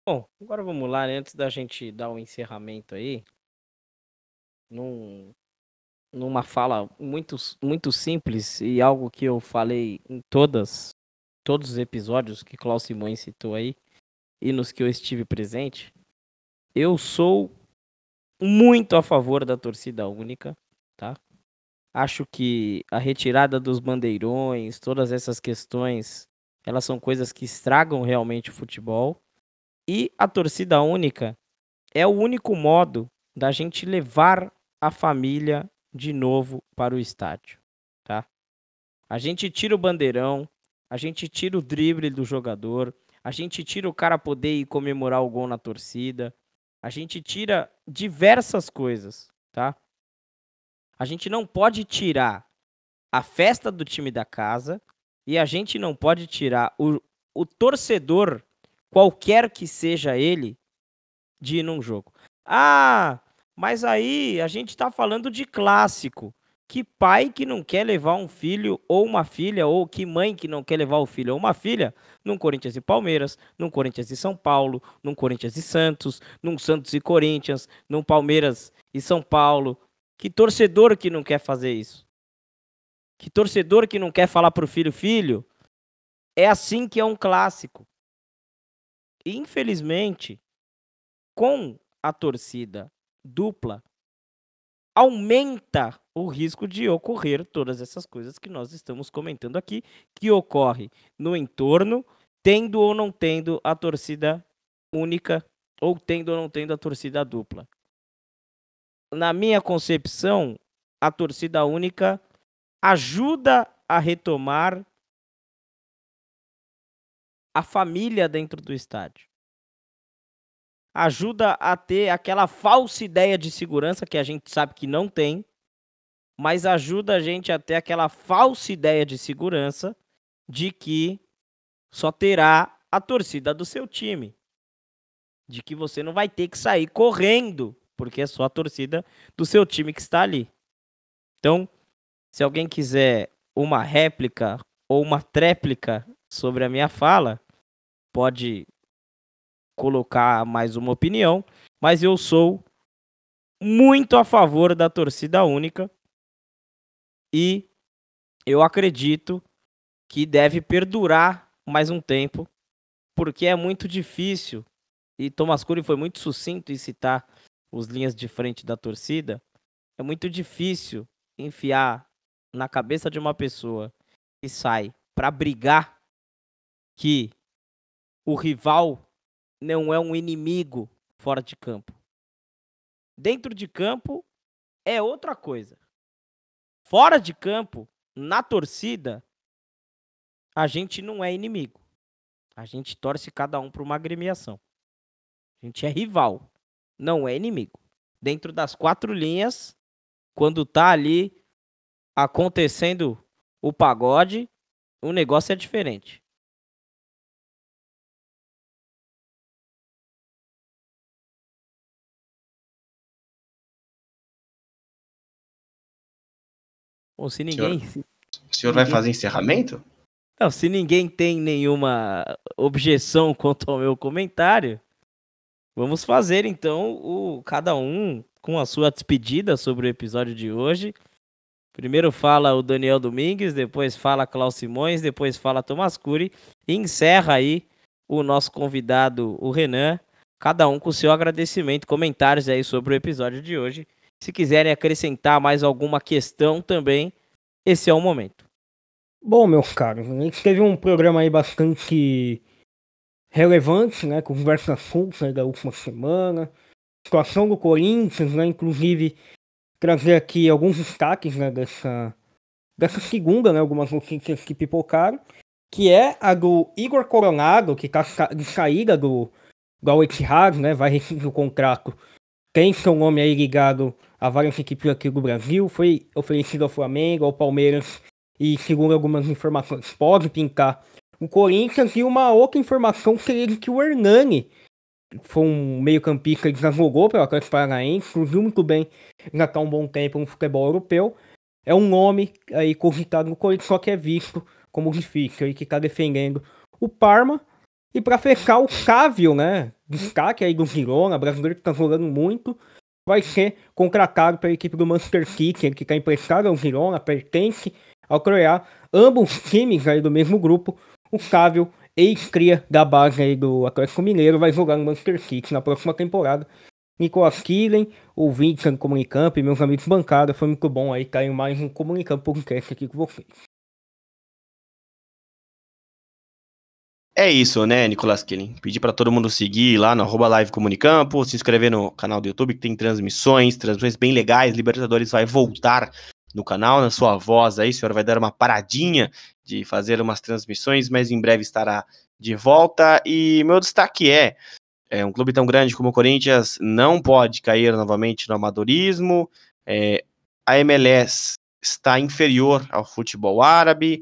Bom, agora vamos lá, né? antes da gente dar o um encerramento aí, num, numa fala muito, muito simples e algo que eu falei em todas, todos os episódios que Klaus Simões citou aí e nos que eu estive presente, eu sou muito a favor da torcida única, tá? Acho que a retirada dos bandeirões, todas essas questões, elas são coisas que estragam realmente o futebol. E a torcida única é o único modo da gente levar a família de novo para o estádio, tá? A gente tira o bandeirão, a gente tira o drible do jogador, a gente tira o cara poder ir comemorar o gol na torcida, a gente tira diversas coisas, tá? A gente não pode tirar a festa do time da casa e a gente não pode tirar o, o torcedor, qualquer que seja ele, de ir num jogo. Ah, mas aí a gente tá falando de clássico. Que pai que não quer levar um filho ou uma filha, ou que mãe que não quer levar o filho ou uma filha num Corinthians e Palmeiras, num Corinthians e São Paulo, num Corinthians e Santos, num Santos e Corinthians, num Palmeiras e São Paulo, que torcedor que não quer fazer isso? Que torcedor que não quer falar pro filho, filho? É assim que é um clássico. Infelizmente, com a torcida dupla, aumenta o risco de ocorrer todas essas coisas que nós estamos comentando aqui, que ocorre no entorno, tendo ou não tendo a torcida única, ou tendo ou não tendo a torcida dupla na minha concepção, a torcida única ajuda a retomar a família dentro do estádio. Ajuda a ter aquela falsa ideia de segurança que a gente sabe que não tem, mas ajuda a gente a ter aquela falsa ideia de segurança de que só terá a torcida do seu time. De que você não vai ter que sair correndo porque é só a torcida do seu time que está ali. Então, se alguém quiser uma réplica ou uma tréplica sobre a minha fala, pode colocar mais uma opinião, mas eu sou muito a favor da torcida única e eu acredito que deve perdurar mais um tempo, porque é muito difícil e Thomas Cury foi muito sucinto em citar os linhas de frente da torcida, é muito difícil enfiar na cabeça de uma pessoa que sai para brigar que o rival não é um inimigo fora de campo. Dentro de campo é outra coisa. Fora de campo, na torcida, a gente não é inimigo. A gente torce cada um para uma agremiação. A gente é rival não é inimigo. Dentro das quatro linhas, quando tá ali acontecendo o pagode, o negócio é diferente. Ou se ninguém. O senhor, o senhor vai fazer encerramento? Não, se ninguém tem nenhuma objeção quanto ao meu comentário, Vamos fazer então o cada um com a sua despedida sobre o episódio de hoje. Primeiro fala o Daniel Domingues, depois fala Klaus Simões, depois fala Tomás Cury e encerra aí o nosso convidado, o Renan, cada um com seu agradecimento, comentários aí sobre o episódio de hoje. Se quiserem acrescentar mais alguma questão também, esse é o momento. Bom, meu caro, a gente teve um programa aí bastante relevante, né? Conversa curta da última semana. Situação do Corinthians, né? Inclusive, trazer aqui alguns destaques né, dessa, dessa segunda, né? Algumas notícias que pipocaram. Que é a do Igor Coronado, que tá de saída do, Ittihad, né? Vai rescindir o contrato. Tem seu nome aí ligado a várias equipes aqui do Brasil. Foi oferecido ao Flamengo, ao Palmeiras e segundo algumas informações, pode pintar o Corinthians. E uma outra informação seria que o Hernani foi um meio-campista que já jogou pela Atlético Paranaense, surgiu muito bem, já está um bom tempo no futebol europeu. É um nome aí cogitado no Corinthians, só que é visto como difícil e que está defendendo o Parma. E para fechar, o Cávio, né? Destaque aí do Girona, brasileiro que está jogando muito, vai ser contratado pela equipe do Manchester City, ele que está emprestado ao Girona, pertence ao Croiá, ambos times aí do mesmo grupo, o Sávio, ex-cria da base aí do Atlético Mineiro, vai jogar no Manchester City na próxima temporada. Nicolas Killen, ouvinte do Comunicamp e meus amigos bancada, foi muito bom aí cair mais um Comunicamp podcast aqui com vocês. É isso, né, Nicolas Killing? Pedir para todo mundo seguir lá no arroba live Comunicampo, se inscrever no canal do YouTube que tem transmissões, transmissões bem legais. Libertadores vai voltar no canal, na sua voz aí, o senhor vai dar uma paradinha de fazer umas transmissões, mas em breve estará de volta. E meu destaque é, é um clube tão grande como o Corinthians não pode cair novamente no amadorismo. É, a MLS está inferior ao futebol árabe.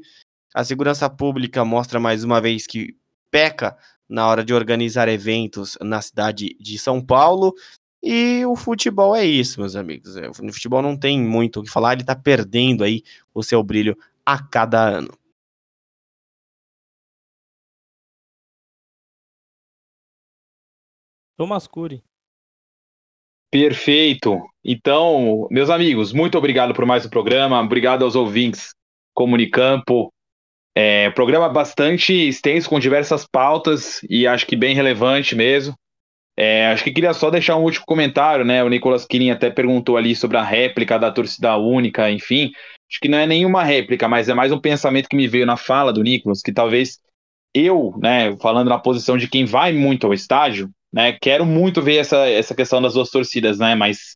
A segurança pública mostra mais uma vez que peca na hora de organizar eventos na cidade de São Paulo. E o futebol é isso, meus amigos. É, o futebol não tem muito o que falar, ele tá perdendo aí o seu brilho a cada ano. Thomas Cury. Perfeito. Então, meus amigos, muito obrigado por mais um programa. Obrigado aos ouvintes Comunicampo. É, programa bastante extenso, com diversas pautas e acho que bem relevante mesmo. É, acho que queria só deixar um último comentário, né? O Nicolas Killing até perguntou ali sobre a réplica da torcida única, enfim. Acho que não é nenhuma réplica, mas é mais um pensamento que me veio na fala do Nicolas, que talvez eu, né, falando na posição de quem vai muito ao estádio, né, quero muito ver essa, essa questão das duas torcidas, né? Mas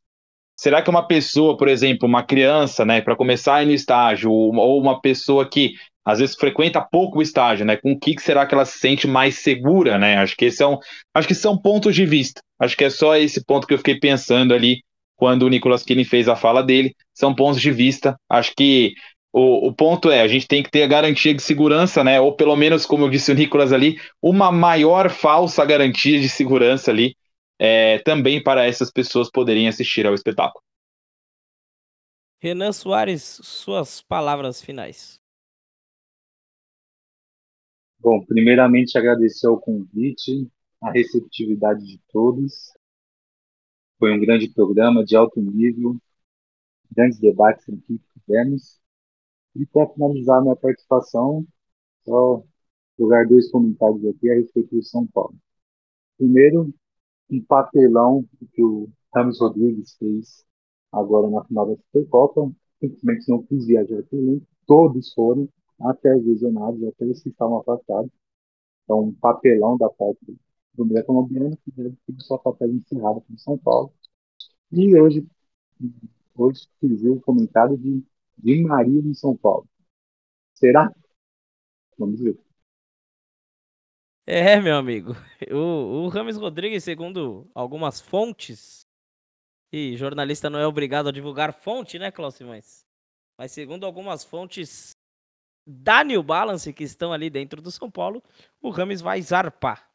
será que uma pessoa, por exemplo, uma criança, né, para começar a ir no estágio, ou uma pessoa que às vezes frequenta pouco o estágio, né? Com o que será que ela se sente mais segura, né? Acho que esse é um, acho que são pontos de vista. Acho que é só esse ponto que eu fiquei pensando ali quando o Nicolas Killing fez a fala dele. São pontos de vista. Acho que o, o ponto é, a gente tem que ter a garantia de segurança, né? Ou pelo menos, como eu disse o Nicolas ali, uma maior falsa garantia de segurança ali, é, também para essas pessoas poderem assistir ao espetáculo. Renan Soares, suas palavras finais. Bom, primeiramente agradecer o convite, a receptividade de todos. Foi um grande programa de alto nível, grandes debates aqui que tivemos. E para finalizar minha participação, só jogar dois comentários aqui a respeito do São Paulo. Primeiro, um papelão que o Ramos Rodrigues fez agora na final da Supercopa. Simplesmente não quis viajar pelo todos foram até os lesionados, até os que estavam afastados. Então, um papelão da parte do meio colombiano, que ter sua papel encerrado para São Paulo. E hoje, hoje surgiu o comentário de, de Maria em São Paulo. Será? Vamos ver. É, meu amigo. O, o Rames Rodrigues, segundo algumas fontes, e jornalista não é obrigado a divulgar fonte, né, Cláudio Mas, mas segundo algumas fontes da New Balance, que estão ali dentro do São Paulo, o Rames vai zarpar.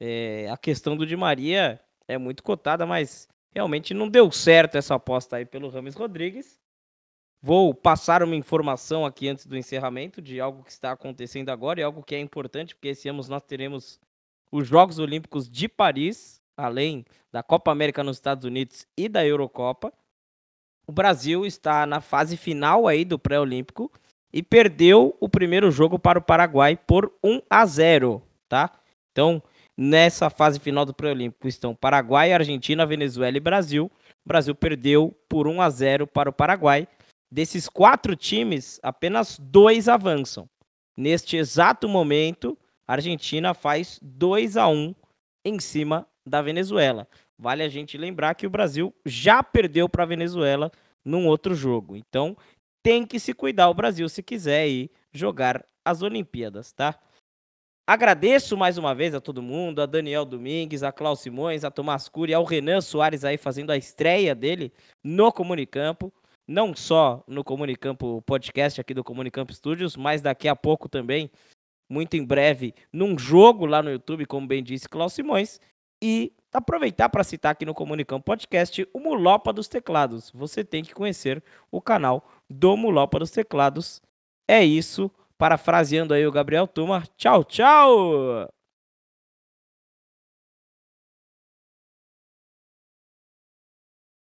É, a questão do Di Maria é muito cotada, mas realmente não deu certo essa aposta aí pelo Rames Rodrigues. Vou passar uma informação aqui antes do encerramento de algo que está acontecendo agora e algo que é importante, porque esse ano nós teremos os Jogos Olímpicos de Paris, além da Copa América nos Estados Unidos e da Eurocopa. O Brasil está na fase final aí do pré-olímpico e perdeu o primeiro jogo para o Paraguai por 1 a 0, tá? Então, nessa fase final do pré-olímpico estão Paraguai, Argentina, Venezuela e Brasil. O Brasil perdeu por 1 a 0 para o Paraguai. Desses quatro times, apenas dois avançam. Neste exato momento, a Argentina faz 2 a 1 em cima da Venezuela. Vale a gente lembrar que o Brasil já perdeu para a Venezuela num outro jogo. Então, tem que se cuidar o Brasil se quiser ir jogar as Olimpíadas, tá? Agradeço mais uma vez a todo mundo, a Daniel Domingues, a Klaus Simões, a Tomás Cury, ao Renan Soares aí fazendo a estreia dele no Comunicampo. Não só no Comunicampo Podcast aqui do Comunicampo Studios, mas daqui a pouco também, muito em breve, num jogo lá no YouTube, como bem disse Klaus Simões. E aproveitar para citar aqui no Comunicampo Podcast o Mulopa dos Teclados. Você tem que conhecer o canal do Mulopa dos Teclados. É isso. Parafraseando aí o Gabriel Tuma. Tchau, tchau!